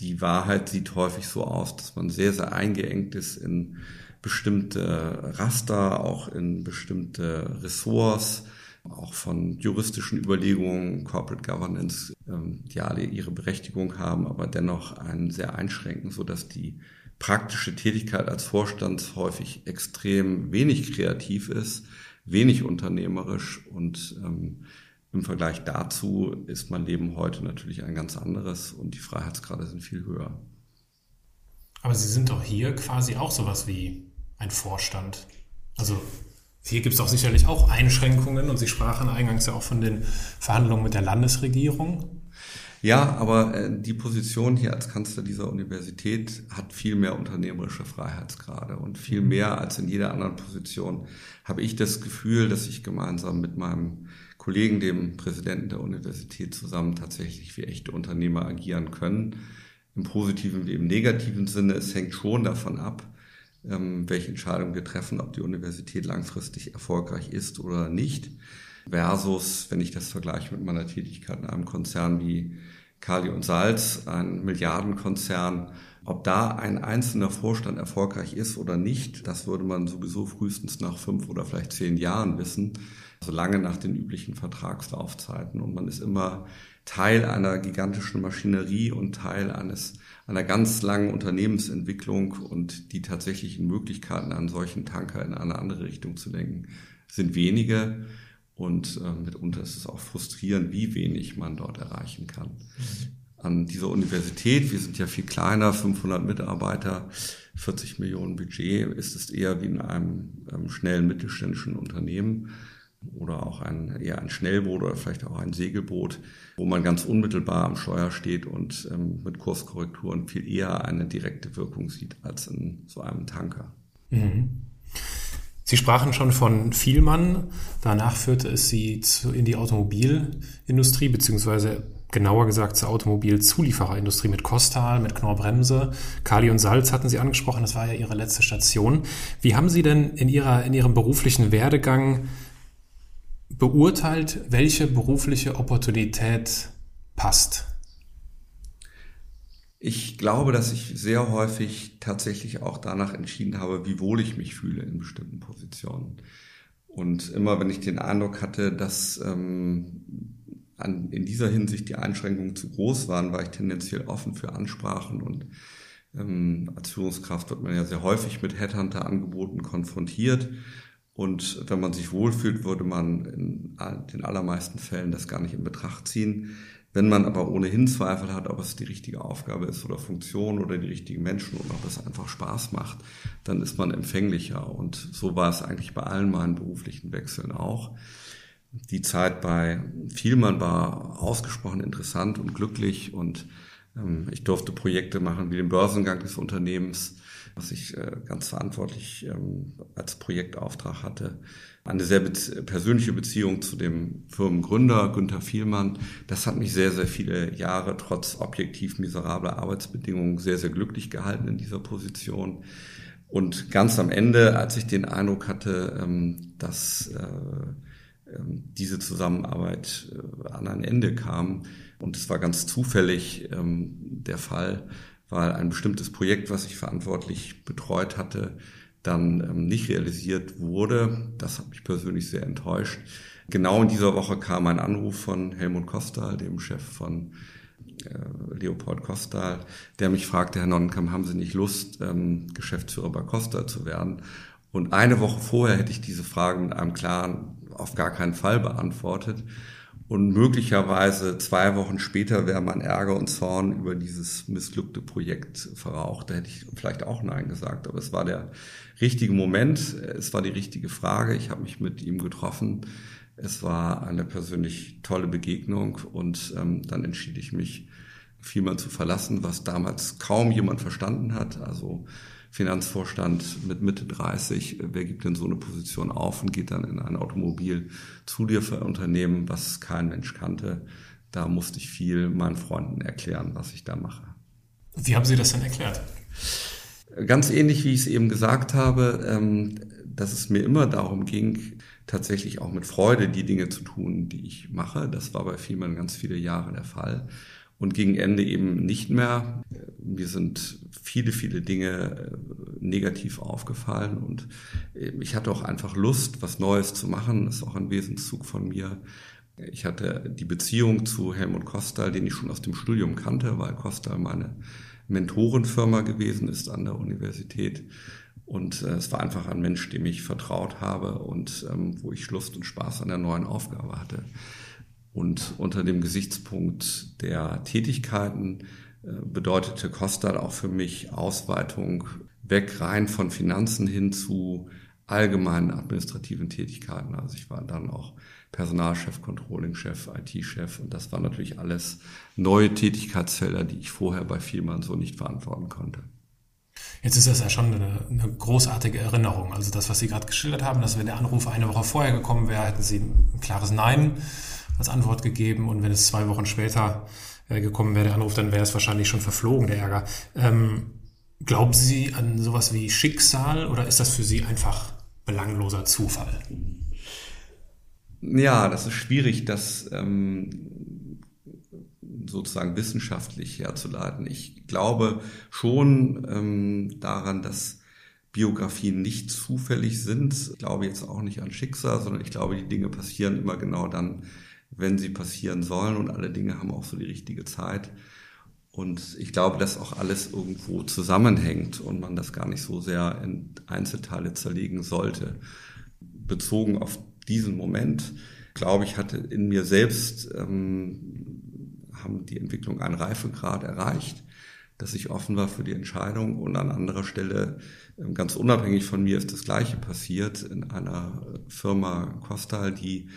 Die Wahrheit sieht häufig so aus, dass man sehr, sehr eingeengt ist in bestimmte Raster, auch in bestimmte Ressorts, auch von juristischen Überlegungen, Corporate Governance, ähm, die alle ihre Berechtigung haben, aber dennoch einen sehr einschränken, so dass die praktische Tätigkeit als Vorstand häufig extrem wenig kreativ ist, wenig unternehmerisch und ähm, im Vergleich dazu ist mein Leben heute natürlich ein ganz anderes und die Freiheitsgrade sind viel höher. Aber Sie sind doch hier quasi auch sowas wie ein Vorstand. Also hier gibt es doch sicherlich auch Einschränkungen und Sie sprachen eingangs ja auch von den Verhandlungen mit der Landesregierung. Ja, aber äh, die Position hier als Kanzler dieser Universität hat viel mehr unternehmerische Freiheitsgrade und viel mhm. mehr als in jeder anderen Position habe ich das Gefühl, dass ich gemeinsam mit meinem Kollegen, dem Präsidenten der Universität, zusammen tatsächlich wie echte Unternehmer agieren können. Im positiven wie im negativen Sinne. Es hängt schon davon ab, ähm, welche Entscheidungen wir treffen, ob die Universität langfristig erfolgreich ist oder nicht. Versus, wenn ich das vergleiche mit meiner Tätigkeit in einem Konzern wie Kali und Salz, ein Milliardenkonzern, ob da ein einzelner Vorstand erfolgreich ist oder nicht, das würde man sowieso frühestens nach fünf oder vielleicht zehn Jahren wissen, also lange nach den üblichen Vertragslaufzeiten. Und man ist immer Teil einer gigantischen Maschinerie und Teil eines einer ganz langen Unternehmensentwicklung und die tatsächlichen Möglichkeiten, einen solchen Tanker in eine andere Richtung zu lenken, sind wenige. Und äh, mitunter ist es auch frustrierend, wie wenig man dort erreichen kann. An dieser Universität, wir sind ja viel kleiner, 500 Mitarbeiter, 40 Millionen Budget, ist es eher wie in einem ähm, schnellen mittelständischen Unternehmen oder auch ein, eher ein Schnellboot oder vielleicht auch ein Segelboot, wo man ganz unmittelbar am Steuer steht und ähm, mit Kurskorrekturen viel eher eine direkte Wirkung sieht als in so einem Tanker. Mhm. Sie sprachen schon von Vielmann. Danach führte es Sie zu, in die Automobilindustrie, beziehungsweise genauer gesagt zur Automobilzuliefererindustrie mit Kostal, mit Knorr-Bremse. Kali und Salz hatten Sie angesprochen, das war ja Ihre letzte Station. Wie haben Sie denn in, Ihrer, in Ihrem beruflichen Werdegang beurteilt, welche berufliche Opportunität passt? Ich glaube, dass ich sehr häufig tatsächlich auch danach entschieden habe, wie wohl ich mich fühle in bestimmten Positionen. Und immer wenn ich den Eindruck hatte, dass ähm, an, in dieser Hinsicht die Einschränkungen zu groß waren, war ich tendenziell offen für Ansprachen und ähm, als Führungskraft wird man ja sehr häufig mit Headhunter-Angeboten konfrontiert. Und wenn man sich wohlfühlt, würde man in den allermeisten Fällen das gar nicht in Betracht ziehen. Wenn man aber ohnehin Zweifel hat, ob es die richtige Aufgabe ist oder Funktion oder die richtigen Menschen und ob es einfach Spaß macht, dann ist man empfänglicher. Und so war es eigentlich bei allen meinen beruflichen Wechseln auch. Die Zeit bei Vielmann war ausgesprochen interessant und glücklich und ähm, ich durfte Projekte machen wie den Börsengang des Unternehmens, was ich äh, ganz verantwortlich ähm, als Projektauftrag hatte. Eine sehr persönliche Beziehung zu dem Firmengründer Günther Vielmann. Das hat mich sehr, sehr viele Jahre trotz objektiv miserabler Arbeitsbedingungen sehr, sehr glücklich gehalten in dieser Position. Und ganz am Ende, als ich den Eindruck hatte, ähm, dass äh, ähm, diese Zusammenarbeit äh, an ein Ende kam, und es war ganz zufällig der Fall, weil ein bestimmtes Projekt, was ich verantwortlich betreut hatte, dann ähm, nicht realisiert wurde. Das hat mich persönlich sehr enttäuscht. Genau in dieser Woche kam ein Anruf von Helmut Kostal, dem Chef von äh, Leopold Kostal, der mich fragte, Herr Nonnenkamp, haben Sie nicht Lust, ähm, Geschäftsführer bei Kostal zu werden? Und eine Woche vorher hätte ich diese Frage mit einem klaren, auf gar keinen Fall beantwortet. Und möglicherweise zwei Wochen später wäre mein Ärger und Zorn über dieses missglückte Projekt verraucht. Da hätte ich vielleicht auch Nein gesagt. Aber es war der richtige Moment. Es war die richtige Frage. Ich habe mich mit ihm getroffen. Es war eine persönlich tolle Begegnung. Und ähm, dann entschied ich mich, Firma zu verlassen, was damals kaum jemand verstanden hat. Also Finanzvorstand mit Mitte 30, wer gibt denn so eine Position auf und geht dann in ein Automobilzulieferunternehmen, was kein Mensch kannte. Da musste ich viel meinen Freunden erklären, was ich da mache. Wie haben Sie das denn erklärt? Ganz ähnlich, wie ich es eben gesagt habe, ähm, dass es mir immer darum ging, tatsächlich auch mit Freude die Dinge zu tun, die ich mache. Das war bei Vielmann ganz viele Jahre der Fall und gegen Ende eben nicht mehr. Mir sind viele, viele Dinge äh, negativ aufgefallen und äh, ich hatte auch einfach Lust, was Neues zu machen. Das ist auch ein Wesenszug von mir. Ich hatte die Beziehung zu Helmut Kostal, den ich schon aus dem Studium kannte, weil Kostal meine Mentorenfirma gewesen ist an der Universität. Und äh, es war einfach ein Mensch, dem ich vertraut habe und ähm, wo ich Lust und Spaß an der neuen Aufgabe hatte. Und unter dem Gesichtspunkt der Tätigkeiten bedeutete Kostal auch für mich Ausweitung weg rein von Finanzen hin zu allgemeinen administrativen Tätigkeiten. Also ich war dann auch Personalchef, Controllingchef, IT-Chef und das waren natürlich alles neue Tätigkeitsfelder, die ich vorher bei Vielmann so nicht verantworten konnte. Jetzt ist das ja schon eine, eine großartige Erinnerung. Also das, was Sie gerade geschildert haben, dass wenn der Anruf eine Woche vorher gekommen wäre, hätten Sie ein klares Nein als Antwort gegeben und wenn es zwei Wochen später äh, gekommen wäre, der Anruf, dann wäre es wahrscheinlich schon verflogen, der Ärger. Ähm, glauben Sie an sowas wie Schicksal oder ist das für Sie einfach belangloser Zufall? Ja, das ist schwierig, das ähm, sozusagen wissenschaftlich herzuleiten. Ich glaube schon ähm, daran, dass Biografien nicht zufällig sind. Ich glaube jetzt auch nicht an Schicksal, sondern ich glaube, die Dinge passieren immer genau dann, wenn sie passieren sollen und alle Dinge haben auch so die richtige Zeit. Und ich glaube, dass auch alles irgendwo zusammenhängt und man das gar nicht so sehr in Einzelteile zerlegen sollte. Bezogen auf diesen Moment, glaube ich, hatte in mir selbst, ähm, haben die Entwicklung einen Reifegrad erreicht, dass ich offen war für die Entscheidung und an anderer Stelle, ähm, ganz unabhängig von mir, ist das Gleiche passiert in einer Firma Costal, die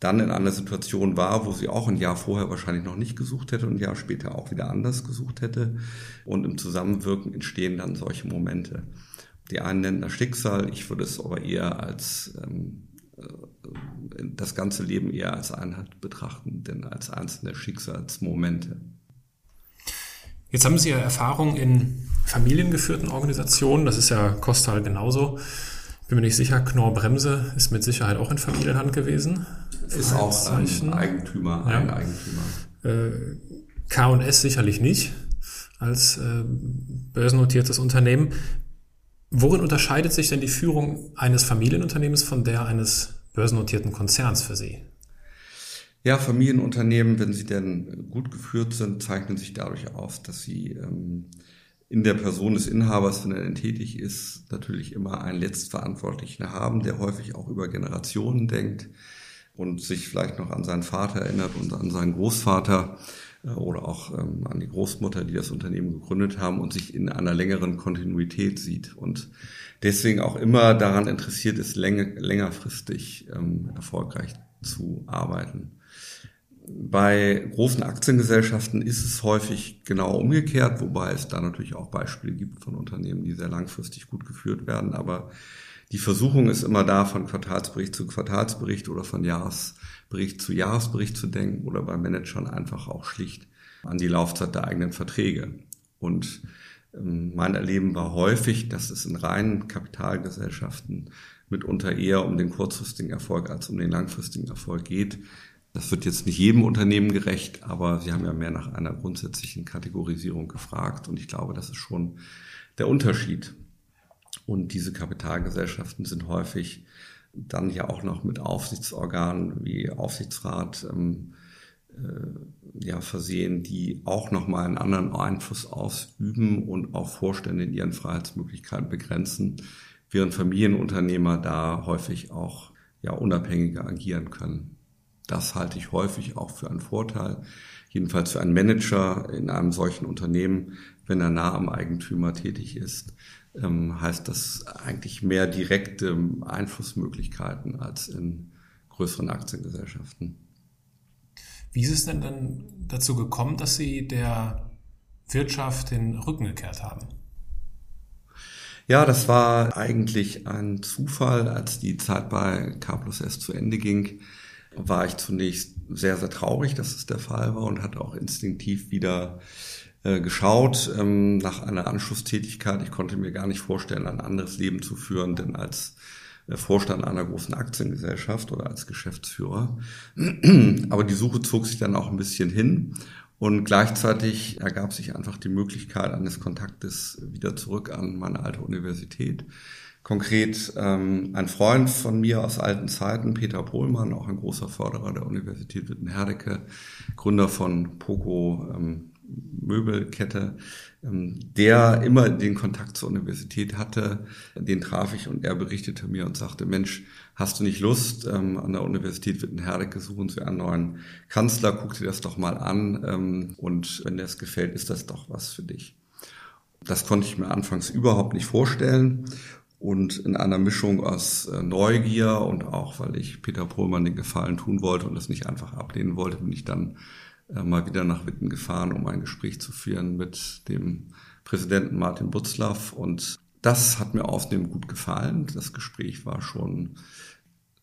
dann in einer Situation war, wo sie auch ein Jahr vorher wahrscheinlich noch nicht gesucht hätte und ein Jahr später auch wieder anders gesucht hätte. Und im Zusammenwirken entstehen dann solche Momente. Die einen nennen das Schicksal, ich würde es aber eher als ähm, äh, das ganze Leben eher als Einheit betrachten, denn als einzelne Schicksalsmomente. Jetzt haben Sie ja Erfahrung in familiengeführten Organisationen, das ist ja Kostal genauso. Bin mir nicht sicher, Knorr Bremse ist mit Sicherheit auch in Familienhand gewesen. Ist auch ein Eigentümer, ja. ein Eigentümer. Äh, K&S sicherlich nicht als äh, börsennotiertes Unternehmen. Worin unterscheidet sich denn die Führung eines Familienunternehmens von der eines börsennotierten Konzerns für Sie? Ja, Familienunternehmen, wenn sie denn gut geführt sind, zeichnen sich dadurch aus, dass sie ähm, in der Person des Inhabers, wenn er denn tätig ist, natürlich immer einen Letztverantwortlichen haben, der häufig auch über Generationen denkt und sich vielleicht noch an seinen Vater erinnert und an seinen Großvater äh, oder auch ähm, an die Großmutter, die das Unternehmen gegründet haben und sich in einer längeren Kontinuität sieht und deswegen auch immer daran interessiert ist, längerfristig ähm, erfolgreich zu arbeiten. Bei großen Aktiengesellschaften ist es häufig genau umgekehrt, wobei es da natürlich auch Beispiele gibt von Unternehmen, die sehr langfristig gut geführt werden. Aber die Versuchung ist immer da, von Quartalsbericht zu Quartalsbericht oder von Jahresbericht zu Jahresbericht zu denken oder bei Managern einfach auch schlicht an die Laufzeit der eigenen Verträge. Und ähm, mein Erleben war häufig, dass es in reinen Kapitalgesellschaften mitunter eher um den kurzfristigen Erfolg als um den langfristigen Erfolg geht. Das wird jetzt nicht jedem Unternehmen gerecht, aber Sie haben ja mehr nach einer grundsätzlichen Kategorisierung gefragt und ich glaube, das ist schon der Unterschied. Und diese Kapitalgesellschaften sind häufig dann ja auch noch mit Aufsichtsorganen wie Aufsichtsrat ähm, äh, ja, versehen, die auch nochmal einen anderen Einfluss ausüben und auch Vorstände in ihren Freiheitsmöglichkeiten begrenzen, während Familienunternehmer da häufig auch ja, unabhängiger agieren können. Das halte ich häufig auch für einen Vorteil. Jedenfalls für einen Manager in einem solchen Unternehmen, wenn er nah am Eigentümer tätig ist, ähm, heißt das eigentlich mehr direkte Einflussmöglichkeiten als in größeren Aktiengesellschaften. Wie ist es denn dann dazu gekommen, dass Sie der Wirtschaft den Rücken gekehrt haben? Ja, das war eigentlich ein Zufall, als die Zeit bei K plus S zu Ende ging war ich zunächst sehr, sehr traurig, dass es der Fall war und hatte auch instinktiv wieder äh, geschaut ähm, nach einer Anschlusstätigkeit. Ich konnte mir gar nicht vorstellen, ein anderes Leben zu führen, denn als äh, Vorstand einer großen Aktiengesellschaft oder als Geschäftsführer. [clears throat] Aber die Suche zog sich dann auch ein bisschen hin und gleichzeitig ergab sich einfach die Möglichkeit eines Kontaktes wieder zurück an meine alte Universität Konkret ähm, ein Freund von mir aus alten Zeiten, Peter Pohlmann, auch ein großer Förderer der Universität Witten-Herdecke, Gründer von Poco ähm, Möbelkette, ähm, der immer den Kontakt zur Universität hatte. Den traf ich und er berichtete mir und sagte, Mensch, hast du nicht Lust, ähm, an der Universität Wittenherdecke suchen sie einen neuen Kanzler, guck dir das doch mal an ähm, und wenn dir das gefällt, ist das doch was für dich. Das konnte ich mir anfangs überhaupt nicht vorstellen. Und in einer Mischung aus äh, Neugier und auch, weil ich Peter Pohlmann den Gefallen tun wollte und es nicht einfach ablehnen wollte, bin ich dann äh, mal wieder nach Witten gefahren, um ein Gespräch zu führen mit dem Präsidenten Martin Butzlaff. Und das hat mir außerdem gut gefallen. Das Gespräch war schon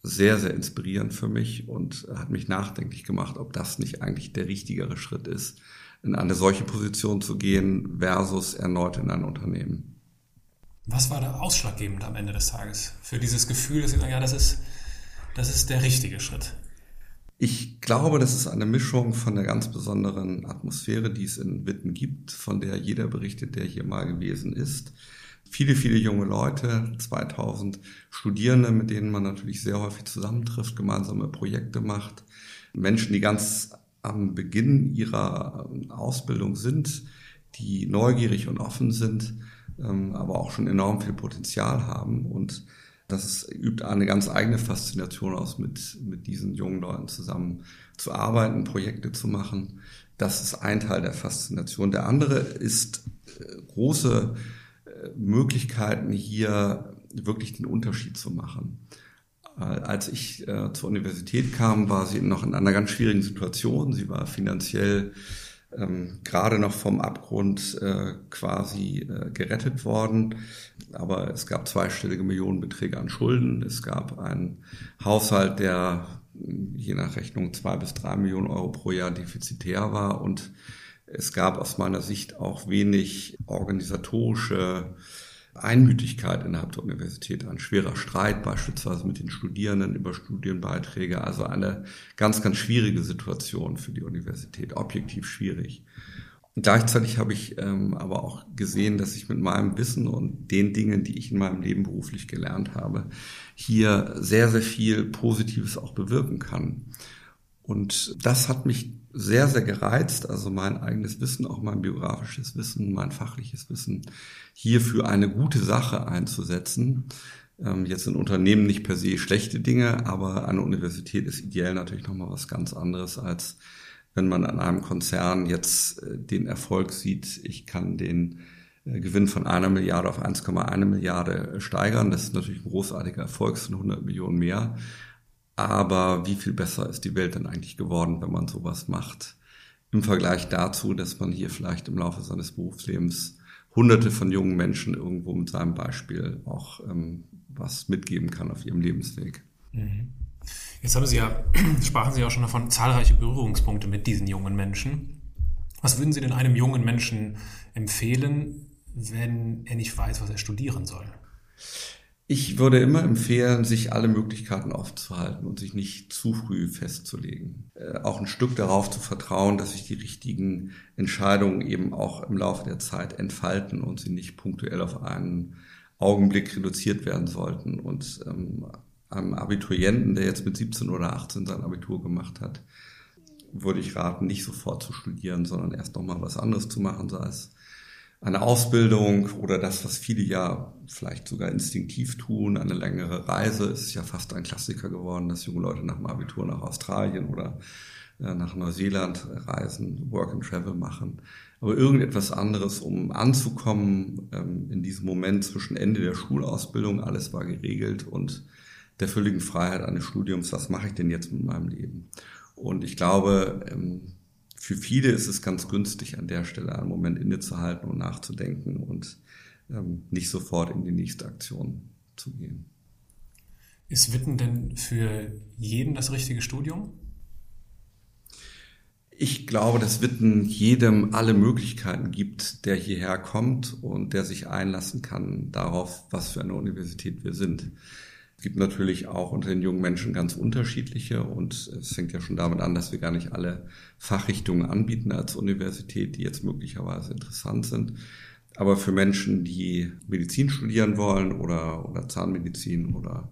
sehr, sehr inspirierend für mich und hat mich nachdenklich gemacht, ob das nicht eigentlich der richtigere Schritt ist, in eine solche Position zu gehen versus erneut in ein Unternehmen. Was war da ausschlaggebend am Ende des Tages für dieses Gefühl, dass Sie sagen, ja, das ist, das ist der richtige Schritt? Ich glaube, das ist eine Mischung von der ganz besonderen Atmosphäre, die es in Witten gibt, von der jeder berichtet, der hier mal gewesen ist. Viele, viele junge Leute, 2000 Studierende, mit denen man natürlich sehr häufig zusammentrifft, gemeinsame Projekte macht. Menschen, die ganz am Beginn ihrer Ausbildung sind, die neugierig und offen sind, ähm, aber auch schon enorm viel Potenzial haben und das übt eine ganz eigene Faszination aus, mit, mit diesen jungen Leuten zusammen zu arbeiten, Projekte zu machen. Das ist ein Teil der Faszination. Der andere ist äh, große äh, Möglichkeiten, hier wirklich den Unterschied zu machen. Äh, als ich zur Universität kam, war sie noch in einer ganz schwierigen Situation. Sie war finanziell ähm, gerade noch vom Abgrund äh, quasi äh, gerettet worden. Aber es gab zweistellige Millionenbeträge an Schulden. Es gab einen Haushalt, der je nach Rechnung zwei bis drei Millionen Euro pro Jahr defizitär war. Und es gab aus meiner Sicht auch wenig organisatorische Einmütigkeit innerhalb der Universität, ein schwerer Streit beispielsweise mit den Studierenden über Studienbeiträge, also eine ganz, ganz schwierige Situation für die Universität, objektiv schwierig. Und gleichzeitig habe ich ähm, aber auch gesehen, dass ich mit meinem Wissen und den Dingen, die ich in meinem Leben beruflich gelernt habe, hier sehr, sehr viel Positives auch bewirken kann. Und das hat mich sehr, sehr gereizt, also mein eigenes Wissen, auch mein biografisches Wissen, mein fachliches Wissen, hier für eine gute Sache einzusetzen. Ähm, jetzt in Unternehmen nicht per se schlechte Dinge, aber eine Universität ist ideell natürlich nochmal was ganz anderes, als wenn man an einem Konzern jetzt äh, den Erfolg sieht, ich kann den äh, Gewinn von einer Milliarde auf 1,1 Milliarde steigern. Das ist natürlich ein großartiger Erfolg, sind 100 Millionen mehr. Aber wie viel besser ist die Welt denn eigentlich geworden, wenn man sowas macht? Im Vergleich dazu, dass man hier vielleicht im Laufe seines Berufslebens hunderte von jungen Menschen irgendwo mit seinem Beispiel auch ähm, was mitgeben kann auf ihrem Lebensweg. Mhm. Jetzt haben Sie ja, [clears throat] sprachen Sie ja auch schon davon, zahlreiche Berührungspunkte mit diesen jungen Menschen. Was würden Sie denn einem jungen Menschen empfehlen, wenn er nicht weiß, was er studieren soll? Ich würde immer empfehlen, sich alle Möglichkeiten aufzuhalten und sich nicht zu früh festzulegen. Äh, auch ein Stück darauf zu vertrauen, dass sich die richtigen Entscheidungen eben auch im Laufe der Zeit entfalten und sie nicht punktuell auf einen Augenblick reduziert werden sollten. Und ähm, einem Abiturienten, der jetzt mit 17 oder 18 sein Abitur gemacht hat, würde ich raten, nicht sofort zu studieren, sondern erst noch mal was anderes zu machen, sei es eine Ausbildung oder das, was viele ja vielleicht sogar instinktiv tun, eine längere Reise, ist ja fast ein Klassiker geworden, dass junge Leute nach dem Abitur nach Australien oder äh, nach Neuseeland reisen, Work and Travel machen. Aber irgendetwas anderes, um anzukommen ähm, in diesem Moment zwischen Ende der Schulausbildung, alles war geregelt und der völligen Freiheit eines Studiums, was mache ich denn jetzt mit meinem Leben? Und ich glaube, ähm, für viele ist es ganz günstig, an der Stelle einen Moment innezuhalten und nachzudenken und ähm, nicht sofort in die nächste Aktion zu gehen. Ist Witten denn für jeden das richtige Studium? Ich glaube, dass Witten jedem alle Möglichkeiten gibt, der hierher kommt und der sich einlassen kann darauf, was für eine Universität wir sind. Es gibt natürlich auch unter den jungen Menschen ganz unterschiedliche und es fängt ja schon damit an, dass wir gar nicht alle Fachrichtungen anbieten als Universität, die jetzt möglicherweise interessant sind. Aber für Menschen, die Medizin studieren wollen oder, oder Zahnmedizin oder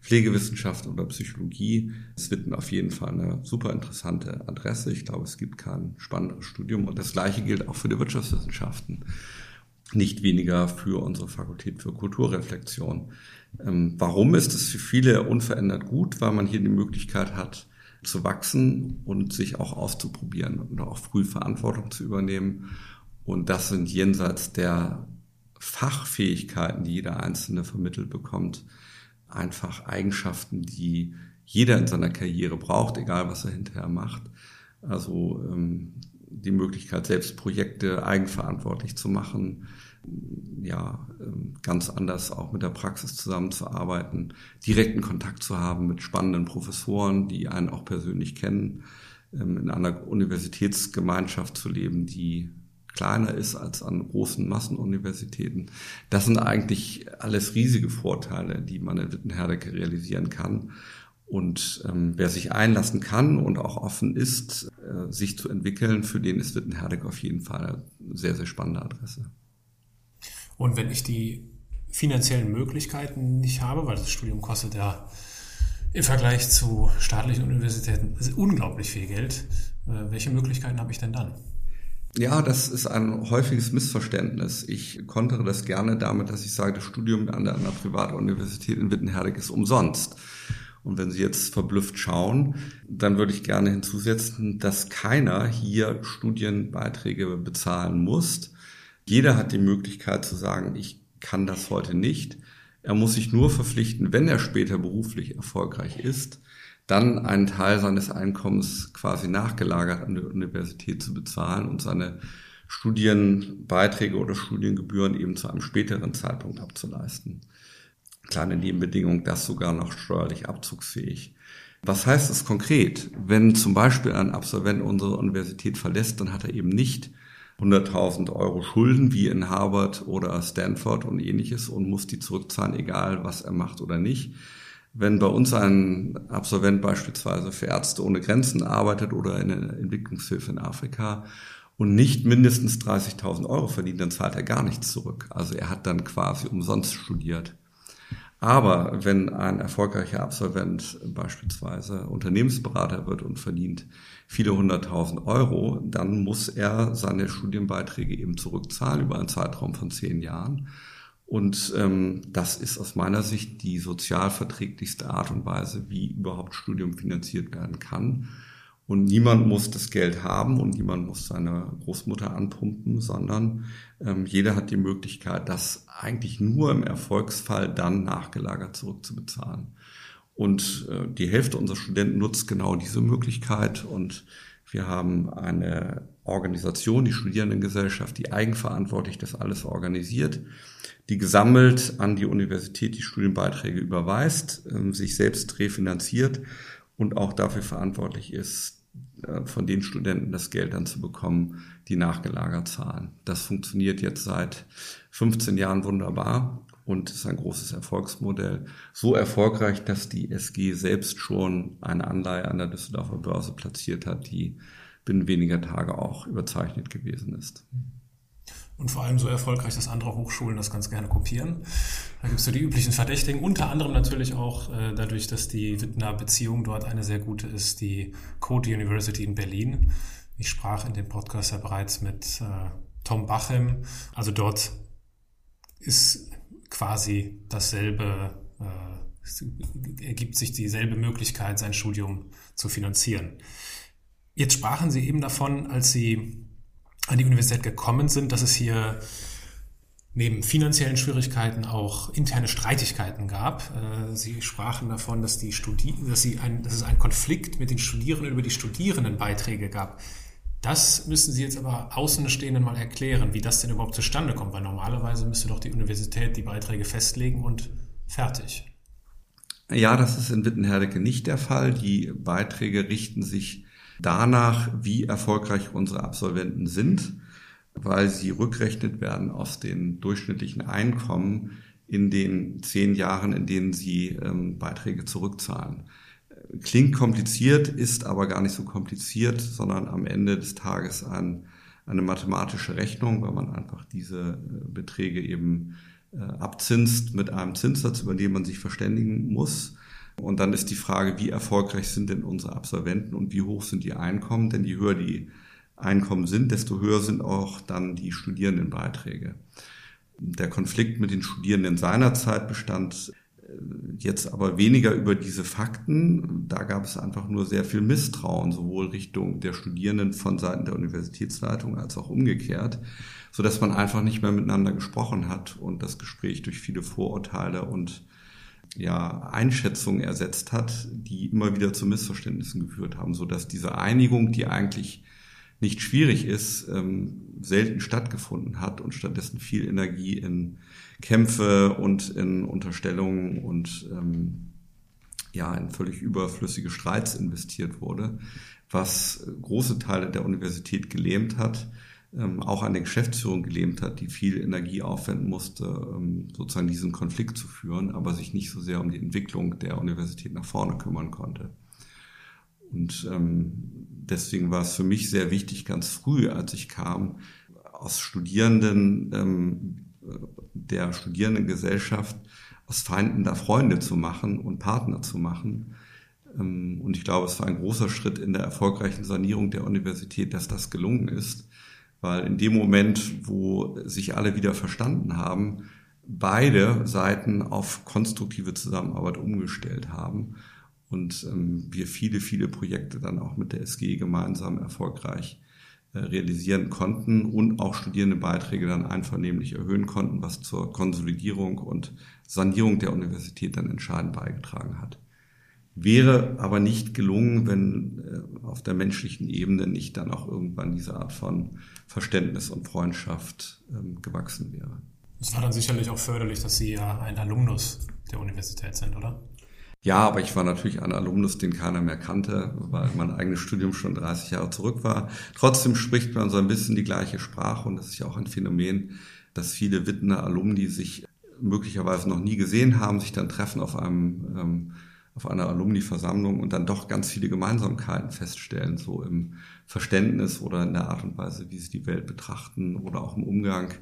Pflegewissenschaft oder Psychologie ist Witten auf jeden Fall eine super interessante Adresse. Ich glaube, es gibt kein spannenderes Studium und das Gleiche gilt auch für die Wirtschaftswissenschaften. Nicht weniger für unsere Fakultät für Kulturreflexion. Ähm, warum ist es für viele unverändert gut? Weil man hier die Möglichkeit hat, zu wachsen und sich auch auszuprobieren und auch früh Verantwortung zu übernehmen. Und das sind jenseits der Fachfähigkeiten, die jeder Einzelne vermittelt bekommt, einfach Eigenschaften, die jeder in seiner Karriere braucht, egal was er hinterher macht. Also ähm, die Möglichkeit, selbst Projekte eigenverantwortlich zu machen, ja, ähm, ganz anders auch mit der Praxis zusammenzuarbeiten, direkten Kontakt zu haben mit spannenden Professoren, die einen auch persönlich kennen, ähm, in einer Universitätsgemeinschaft zu leben, die kleiner ist als an großen Massenuniversitäten. Das sind eigentlich alles riesige Vorteile, die man in Wittenherdecke realisieren kann. Und ähm, wer sich einlassen kann und auch offen ist, äh, sich zu entwickeln, für den ist Wittenherdecke auf jeden Fall eine sehr, sehr spannende Adresse. Und wenn ich die finanziellen Möglichkeiten nicht habe, weil das Studium kostet ja im Vergleich zu staatlichen Universitäten unglaublich viel Geld, äh, welche Möglichkeiten habe ich denn dann? Ja, das ist ein häufiges Missverständnis. Ich kontere das gerne damit, dass ich sage, das Studium an einer Privatuniversität in Wittenherdecke ist umsonst. Und wenn Sie jetzt verblüfft schauen, dann würde ich gerne hinzusetzen, dass keiner hier Studienbeiträge bezahlen muss. Jeder hat die Möglichkeit zu sagen, ich kann das heute nicht. Er muss sich nur verpflichten, wenn er später beruflich erfolgreich ist, dann einen Teil seines Einkommens quasi nachgelagert an der Universität zu bezahlen und seine Studienbeiträge oder Studiengebühren eben zu einem späteren Zeitpunkt abzuleisten. Kleine Nebenbedingung, das sogar noch steuerlich abzugsfähig. Was heißt es konkret? Wenn zum Beispiel ein Absolvent unsere Universität verlässt, dann hat er eben nicht 100.000 Euro Schulden wie in Harvard oder Stanford und ähnliches und muss die zurückzahlen, egal was er macht oder nicht, wenn bei uns ein Absolvent beispielsweise für Ärzte ohne Grenzen arbeitet oder in der Entwicklungshilfe in Afrika und nicht mindestens 30.000 Euro verdient, dann zahlt er gar nichts zurück. Also er hat dann quasi umsonst studiert. Aber wenn ein erfolgreicher Absolvent beispielsweise Unternehmensberater wird und verdient viele hunderttausend Euro, dann muss er seine Studienbeiträge eben zurückzahlen über einen Zeitraum von zehn Jahren. Und ähm, das ist aus meiner Sicht die sozialverträglichste Art und Weise, wie überhaupt Studium finanziert werden kann. Und niemand muss das Geld haben und niemand muss seine Großmutter anpumpen, sondern ähm, jeder hat die Möglichkeit, das eigentlich nur im Erfolgsfall dann nachgelagert zurückzubezahlen. Und äh, die Hälfte unserer Studenten nutzt genau diese Möglichkeit und wir haben eine Organisation, die Studierendengesellschaft, die eigenverantwortlich das alles organisiert, die gesammelt an die Universität die Studienbeiträge überweist, ähm, sich selbst refinanziert und auch dafür verantwortlich ist, äh, von den Studenten das Geld dann zu bekommen, die nachgelagert zahlen. Das funktioniert jetzt seit 15 Jahren wunderbar und ist ein großes Erfolgsmodell. So erfolgreich, dass die SG selbst schon eine Anleihe an der Düsseldorfer Börse platziert hat, die binnen weniger Tage auch überzeichnet gewesen ist. Und vor allem so erfolgreich, dass andere Hochschulen das ganz gerne kopieren. Da gibt es so die üblichen Verdächtigen, unter anderem natürlich auch äh, dadurch, dass die Wittner Beziehung dort eine sehr gute ist, die Code University in Berlin. Ich sprach in dem Podcast ja bereits mit äh, Tom Bachem. Also dort ist quasi dasselbe, äh, ergibt sich dieselbe Möglichkeit, sein Studium zu finanzieren. Jetzt sprachen Sie eben davon, als Sie an die Universität gekommen sind, dass es hier neben finanziellen Schwierigkeiten auch interne Streitigkeiten gab. Äh, Sie sprachen davon, dass, die Studi dass, Sie ein, dass es einen Konflikt mit den Studierenden über die Studierendenbeiträge gab. Das müssen Sie jetzt aber Außenstehenden mal erklären, wie das denn überhaupt zustande kommt, weil normalerweise müsste doch die Universität die Beiträge festlegen und fertig. Ja, das ist in Wittenherdecke nicht der Fall. Die Beiträge richten sich danach, wie erfolgreich unsere Absolventen sind, weil sie rückrechnet werden aus den durchschnittlichen Einkommen in den zehn Jahren, in denen sie ähm, Beiträge zurückzahlen. Klingt kompliziert, ist aber gar nicht so kompliziert, sondern am Ende des Tages ein, eine mathematische Rechnung, weil man einfach diese äh, Beträge eben äh, abzinst mit einem Zinssatz, über den man sich verständigen muss. Und dann ist die Frage, wie erfolgreich sind denn unsere Absolventen und wie hoch sind die Einkommen? Denn je höher die Einkommen sind, desto höher sind auch dann die Studierendenbeiträge. Der Konflikt mit den Studierenden seinerzeit bestand jetzt aber weniger über diese Fakten. Da gab es einfach nur sehr viel Misstrauen, sowohl Richtung der Studierenden von Seiten der Universitätsleitung als auch umgekehrt, so dass man einfach nicht mehr miteinander gesprochen hat und das Gespräch durch viele Vorurteile und ja, Einschätzungen ersetzt hat, die immer wieder zu Missverständnissen geführt haben, so dass diese Einigung, die eigentlich nicht schwierig ist, ähm, selten stattgefunden hat und stattdessen viel Energie in Kämpfe und in Unterstellungen und ähm, ja, in völlig überflüssige Streits investiert wurde, was große Teile der Universität gelähmt hat, ähm, auch an der Geschäftsführung gelähmt hat, die viel Energie aufwenden musste, ähm, sozusagen diesen Konflikt zu führen, aber sich nicht so sehr um die Entwicklung der Universität nach vorne kümmern konnte. Und ähm, deswegen war es für mich sehr wichtig, ganz früh, als ich kam, aus Studierenden ähm, der Studierendengesellschaft aus Feinden da Freunde zu machen und Partner zu machen. Ähm, und ich glaube, es war ein großer Schritt in der erfolgreichen Sanierung der Universität, dass das gelungen ist, weil in dem Moment, wo sich alle wieder verstanden haben, beide Seiten auf konstruktive Zusammenarbeit umgestellt haben und ähm, wir viele, viele Projekte dann auch mit der SG gemeinsam erfolgreich realisieren konnten und auch Studierendenbeiträge dann einvernehmlich erhöhen konnten, was zur Konsolidierung und Sanierung der Universität dann entscheidend beigetragen hat. Wäre aber nicht gelungen, wenn äh, auf der menschlichen Ebene nicht dann auch irgendwann diese Art von Verständnis und Freundschaft ähm, gewachsen wäre. Es war dann sicherlich auch förderlich, dass Sie ja ein Alumnus der Universität sind, oder? Ja, aber ich war natürlich ein Alumnus, den keiner mehr kannte, weil mein eigenes Studium schon 30 Jahre zurück war. Trotzdem spricht man so ein bisschen die gleiche Sprache und das ist ja auch ein Phänomen, dass viele Wittener Alumni sich möglicherweise noch nie gesehen haben, sich dann treffen auf einem ähm, auf einer Alumni-Versammlung und dann doch ganz viele Gemeinsamkeiten feststellen, so im Verständnis oder in der Art und Weise, wie sie die Welt betrachten oder auch im Umgang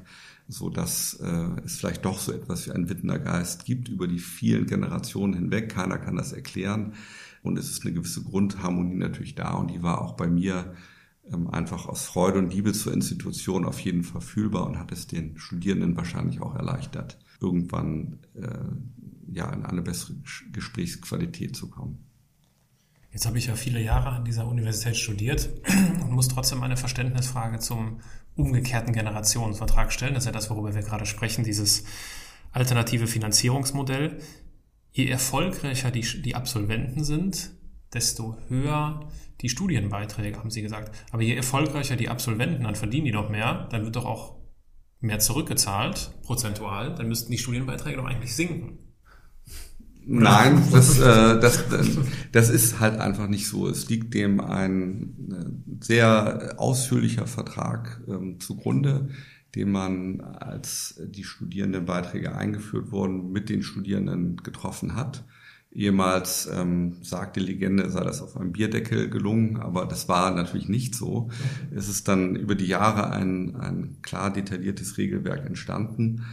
so dass äh, es vielleicht doch so etwas wie einen Wittener Geist gibt über die vielen Generationen hinweg. Keiner kann das erklären und es ist eine gewisse Grundharmonie natürlich da und die war auch bei mir ähm, einfach aus Freude und Liebe zur Institution auf jeden Fall fühlbar und hat es den Studierenden wahrscheinlich auch erleichtert, irgendwann äh, ja in eine bessere Gesprächsqualität zu kommen. Jetzt habe ich ja viele Jahre an dieser Universität studiert [clears throat] und muss trotzdem eine Verständnisfrage zum umgekehrten Generationenvertrag stellen. Das ist ja das, worüber wir gerade sprechen, dieses alternative Finanzierungsmodell. Je erfolgreicher die, die Absolventen sind, desto höher die Studienbeiträge, haben Sie gesagt. Aber je erfolgreicher die Absolventen, dann verdienen die doch mehr, dann wird doch auch mehr zurückgezahlt, prozentual, dann müssten die Studienbeiträge doch eigentlich sinken. Nein, [laughs] das, äh, das, das ist halt einfach nicht so. Es liegt dem ein äh, sehr ausführlicher Vertrag ähm, zugrunde, den man, als die Studierendenbeiträge eingeführt wurden, mit den Studierenden getroffen hat. Ehemals ähm, sagte Legende, sei das auf einem Bierdeckel gelungen, aber das war natürlich nicht so. Es ist dann über die Jahre ein, ein klar detailliertes Regelwerk entstanden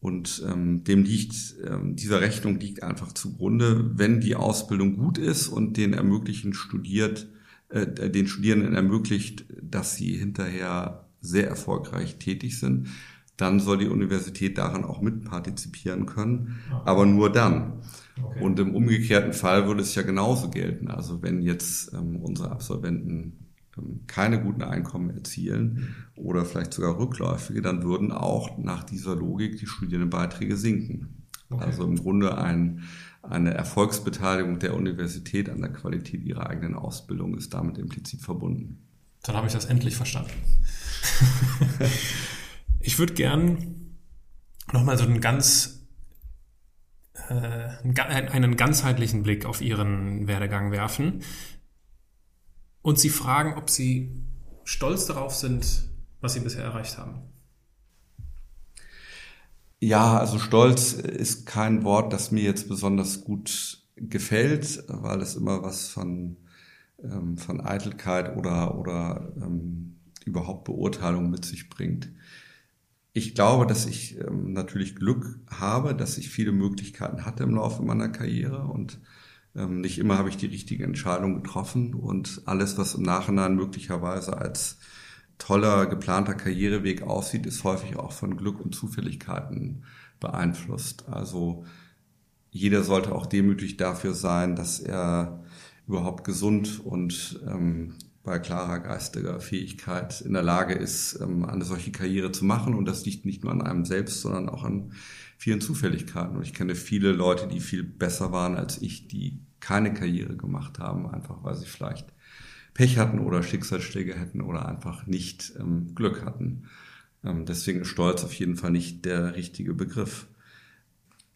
und ähm, dem liegt, ähm, dieser Rechnung liegt einfach zugrunde, wenn die Ausbildung gut ist und den ermöglichen studiert, äh, den Studierenden ermöglicht, dass sie hinterher sehr erfolgreich tätig sind, dann soll die Universität daran auch mitpartizipieren können, aber nur dann. Okay. Und im umgekehrten Fall würde es ja genauso gelten. Also wenn jetzt ähm, unsere Absolventen ähm, keine guten Einkommen erzielen oder vielleicht sogar rückläufige, dann würden auch nach dieser Logik die Studierendenbeiträge sinken. Okay. Also im Grunde ein, eine Erfolgsbeteiligung der Universität an der Qualität ihrer eigenen Ausbildung ist damit implizit verbunden. Dann habe ich das endlich verstanden. [laughs] ich würde gern nochmal so einen ganz äh, einen ganzheitlichen Blick auf Ihren Werdegang werfen und sie fragen, ob sie stolz darauf sind, was sie bisher erreicht haben. Ja, also stolz ist kein Wort, das mir jetzt besonders gut gefällt, weil es immer was von, ähm, von Eitelkeit oder, oder ähm, überhaupt Beurteilung mit sich bringt. Ich glaube, dass ich ähm, natürlich Glück habe, dass ich viele Möglichkeiten hatte im Laufe meiner Karriere und Ähm, nicht immer habe ich die richtige Entscheidung getroffen und alles, was im Nachhinein möglicherweise als toller, geplanter Karriereweg aussieht, ist häufig auch von Glück und Zufälligkeiten beeinflusst. Also jeder sollte auch demütig dafür sein, dass er überhaupt gesund und ähm, bei klarer geistiger Fähigkeit in der Lage ist, ähm, eine solche Karriere zu machen. Und das liegt nicht nur an einem selbst, sondern auch an vielen Zufälligkeiten. Und ich kenne viele Leute, die viel besser waren als ich, die keine Karriere gemacht haben, einfach weil sie vielleicht Pech hatten oder Schicksalsschläge hätten oder einfach nicht ähm, Glück hatten. Ähm, deswegen ist Stolz auf jeden Fall nicht der richtige Begriff.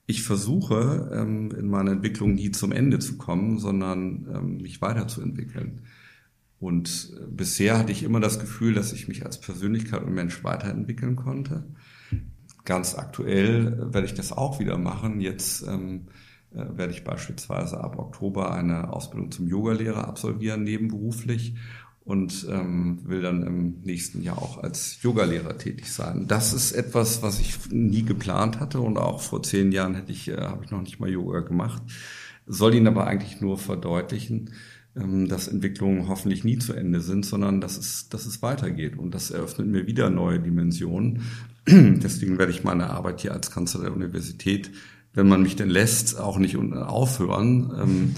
Ich versuche ähm, in meiner Entwicklung nie zum Ende zu kommen, sondern ähm, mich weiterzuentwickeln. Und äh, bisher hatte ich immer das Gefühl, dass ich mich als Persönlichkeit und Mensch weiterentwickeln konnte. Ganz aktuell äh, werde ich das auch wieder machen. Jetzt ähm, äh, werde ich beispielsweise ab Oktober eine Ausbildung zum Yogalehrer absolvieren, nebenberuflich und ähm, will dann im nächsten Jahr auch als Yogalehrer tätig sein. Das ist etwas, was ich nie geplant hatte und auch vor zehn Jahren hätte ich, äh, habe ich noch nicht mal Yoga gemacht. Soll ihn aber eigentlich nur verdeutlichen, ähm, dass Entwicklungen hoffentlich nie zu Ende sind, sondern dass es, dass es weitergeht. Und das eröffnet mir wieder neue Dimensionen. [clears throat] Deswegen werde ich meine Arbeit hier als Kanzler der Universität, wenn man mich denn lässt, auch nicht aufhören. Ähm,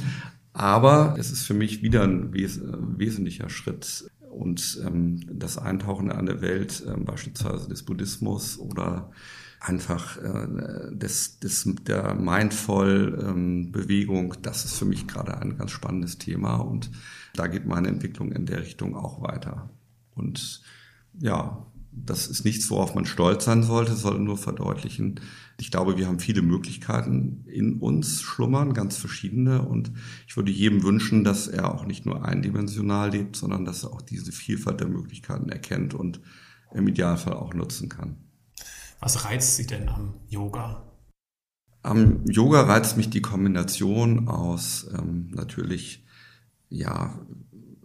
aber es ist für mich wieder ein wes wesentlicher Schritt. Und ähm, das Eintauchen in eine Welt, ähm, beispielsweise des Buddhismus oder einfach äh, des, des, der Mindful-Bewegung, ähm, das ist für mich gerade ein ganz spannendes Thema und da geht meine Entwicklung in der Richtung auch weiter. Und ja, das ist nichts, worauf man stolz sein sollte, soll nur verdeutlichen. Ich glaube, wir haben viele Möglichkeiten in uns schlummern, ganz verschiedene. Und ich würde jedem wünschen, dass er auch nicht nur eindimensional lebt, sondern dass er auch diese Vielfalt der Möglichkeiten erkennt und im Idealfall auch nutzen kann. Was reizt Sie denn am Yoga? Am Yoga reizt mich die Kombination aus ähm, natürlich ja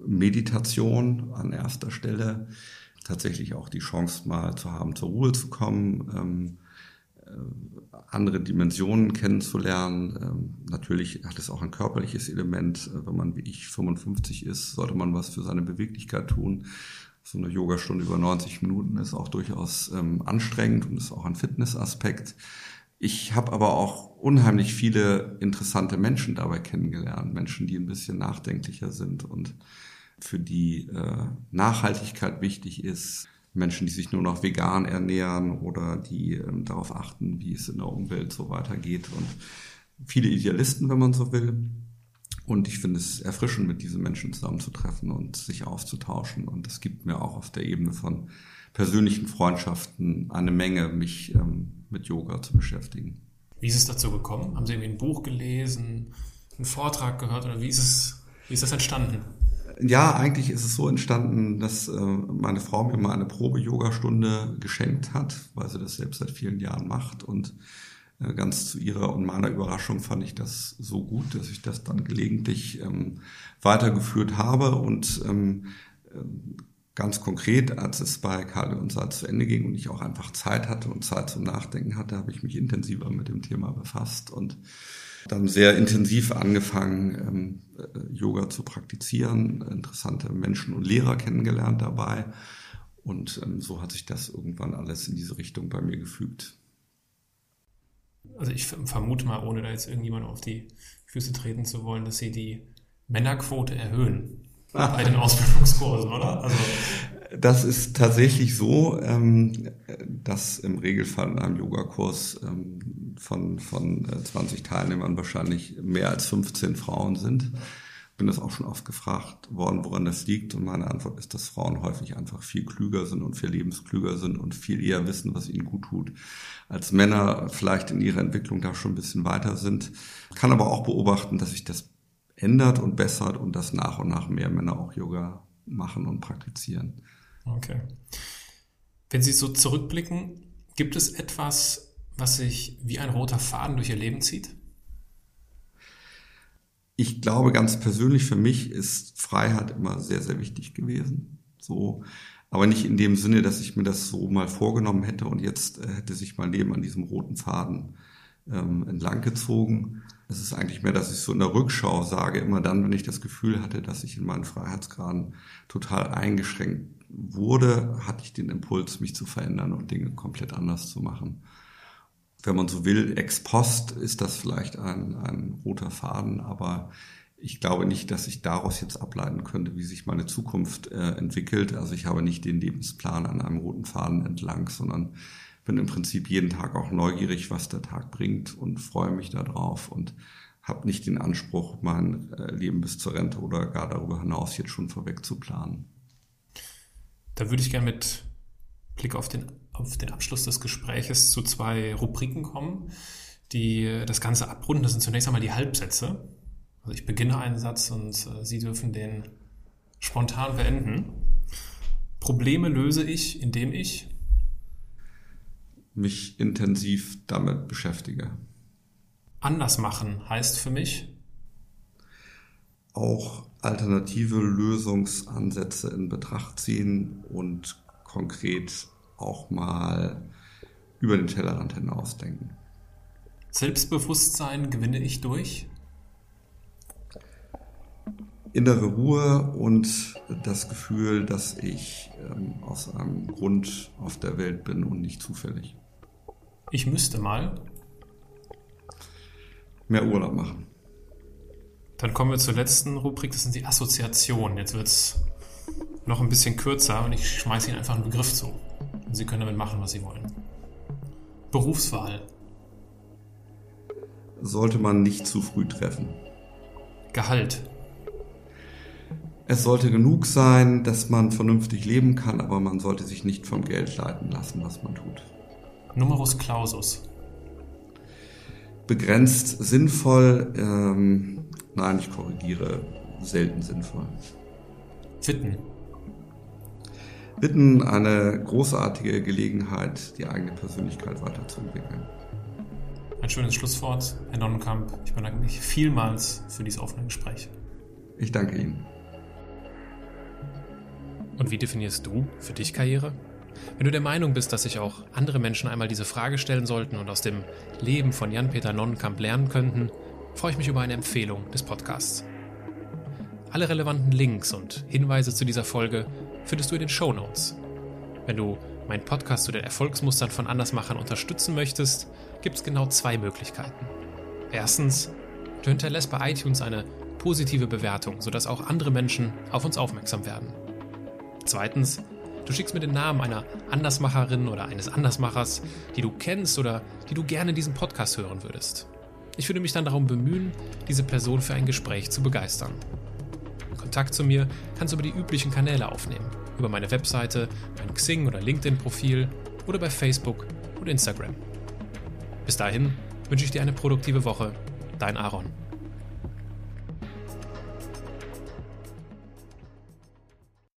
Meditation an erster Stelle, tatsächlich auch die Chance mal zu haben, zur Ruhe zu kommen, ähm, äh, andere Dimensionen kennenzulernen. Ähm, natürlich hat es auch ein körperliches Element. Äh, wenn man wie ich 55 ist, sollte man was für seine Beweglichkeit tun. So eine Yogastunde über 90 Minuten ist auch durchaus ähm, anstrengend und ist auch ein Fitnessaspekt. Ich habe aber auch unheimlich viele interessante Menschen dabei kennengelernt. Menschen, die ein bisschen nachdenklicher sind und für die äh, Nachhaltigkeit wichtig ist. Menschen, die sich nur noch vegan ernähren oder die ähm, darauf achten, wie es in der Umwelt so weitergeht. Und viele Idealisten, wenn man so will. Und ich finde es erfrischend, mit diesen Menschen zusammenzutreffen und sich auszutauschen. Und es gibt mir auch auf der Ebene von persönlichen Freundschaften eine Menge, mich ähm, mit Yoga zu beschäftigen. Wie ist es dazu gekommen? Haben Sie irgendwie ein Buch gelesen, einen Vortrag gehört oder wie ist es, wie ist das entstanden? Ja, eigentlich ist es so entstanden, dass äh, meine Frau mir mal eine Probe-Yoga-Stunde geschenkt hat, weil sie das selbst seit vielen Jahren macht. Und äh, ganz zu ihrer und meiner Überraschung fand ich das so gut, dass ich das dann gelegentlich ähm, weitergeführt habe. Und ähm, äh, ganz konkret, als es bei Karl und Salz zu Ende ging und ich auch einfach Zeit hatte und Zeit zum Nachdenken hatte, habe ich mich intensiver mit dem Thema befasst. Und dann sehr intensiv angefangen, ähm, äh, Yoga zu praktizieren, interessante Menschen und Lehrer kennengelernt dabei. Und ähm, so hat sich das irgendwann alles in diese Richtung bei mir gefügt also ich vermute mal, ohne da jetzt irgendjemand auf die Füße treten zu wollen, dass sie die Männerquote erhöhen [laughs] bei den Ausbildungskursen, oder? Also das ist tatsächlich so, ähm, dass im Regelfall in einem Yogakurs von, von 20 äh, Teilnehmern wahrscheinlich mehr als 15 Frauen sind bin das auch schon oft gefragt worden, woran das liegt. Und meine Antwort ist, dass Frauen häufig einfach viel klüger sind und viel lebensklüger sind und viel eher wissen, was ihnen gut tut, als Männer vielleicht in ihrer Entwicklung da schon ein bisschen weiter sind. Kann aber auch beobachten, dass sich das ändert und bessert und dass nach und nach mehr Männer auch Yoga machen und praktizieren. Okay. Wenn Sie so zurückblicken, gibt es etwas, was sich wie ein roter Faden durch Ihr Leben zieht? ich glaube, ganz persönlich für mich ist Freiheit immer sehr, sehr wichtig gewesen. So, aber nicht in dem Sinne, dass ich mir das so mal vorgenommen hätte und jetzt äh, hätte sich mein Leben an diesem roten Faden ähm, entlang gezogen. Es ist eigentlich mehr, dass ich so in der Rückschau sage, immer dann, wenn ich das Gefühl hatte, dass ich in meinen Freiheitsgraden total eingeschränkt wurde, hatte ich den Impuls, mich zu verändern und Dinge komplett anders zu machen. Wenn man so will, ex post ist das vielleicht ein, ein roter Faden, aber ich glaube nicht, dass ich daraus jetzt ableiten könnte, wie sich meine Zukunft äh, entwickelt. Also ich habe nicht den Lebensplan an einem roten Faden entlang, sondern bin im Prinzip jeden Tag auch neugierig, was der Tag bringt und freue mich darauf und habe nicht den Anspruch, mein äh, Leben bis zur Rente oder gar darüber hinaus jetzt schon vorweg zu planen. Da würde ich gerne mit Blick auf den, auf den Abschluss des Gespräches zu zwei Rubriken kommen, die das Ganze abrunden. Das sind zunächst einmal die Halbsätze. Also ich beginne einen Satz und äh, Sie dürfen den spontan beenden. Probleme löse ich, indem ich mich intensiv damit beschäftige. Anders machen heißt für mich auch alternative Lösungsansätze in Betracht ziehen und konkret auch mal über den Tellerrand hinausdenken. Selbstbewusstsein gewinne ich durch? Innere Ruhe und das Gefühl, dass ich ähm, aus einem Grund auf der Welt bin und nicht zufällig. Ich müsste mal. Mehr Urlaub machen. Dann kommen wir zur letzten Rubrik, das sind die Assoziationen. Jetzt wird es noch ein bisschen kürzer und ich schmeiße Ihnen einfach einen Begriff zu. Und Sie können damit machen, was Sie wollen. Berufswahl. Sollte man nicht zu früh treffen. Gehalt. Es sollte genug sein, dass man vernünftig leben kann, aber man sollte sich nicht vom Geld leiten lassen, was man tut. Numerus Clausus. Begrenzt sinnvoll, ähm, nein, ich korrigiere, selten sinnvoll. Witten. Witten eine großartige Gelegenheit, die eigene Persönlichkeit weiterzuentwickeln. Ein schönes Schlusswort, Herr Nonnenkamp. Ich bedanke mich vielmals für dieses offene Gespräch. Ich danke Ihnen. Und wie definierst du für dich Karriere? Wenn du der Meinung bist, dass sich auch andere Menschen einmal diese Frage stellen sollten und aus dem Leben von Jan-Peter Nonnenkamp lernen könnten, freue ich mich über eine Empfehlung des Podcasts. Alle relevanten Links und Hinweise zu dieser Folge findest du in den Show Notes. Wenn du meinen Podcast zu den Erfolgsmustern von Andersmachern unterstützen möchtest, gibt es genau zwei Möglichkeiten. Erstens, du hinterlässt bei iTunes eine positive Bewertung, sodass auch andere Menschen auf uns aufmerksam werden. Zweitens, Du schickst mir den Namen einer Andersmacherin oder eines Andersmachers, die du kennst oder die du gerne in diesem Podcast hören würdest. Ich würde mich dann darum bemühen, diese Person für ein Gespräch zu begeistern. Kontakt zu mir kannst du über die üblichen Kanäle aufnehmen. Über meine Webseite, mein Xing- oder LinkedIn-Profil oder bei Facebook und Instagram. Bis dahin wünsche ich dir eine produktive Woche. Dein Aaron.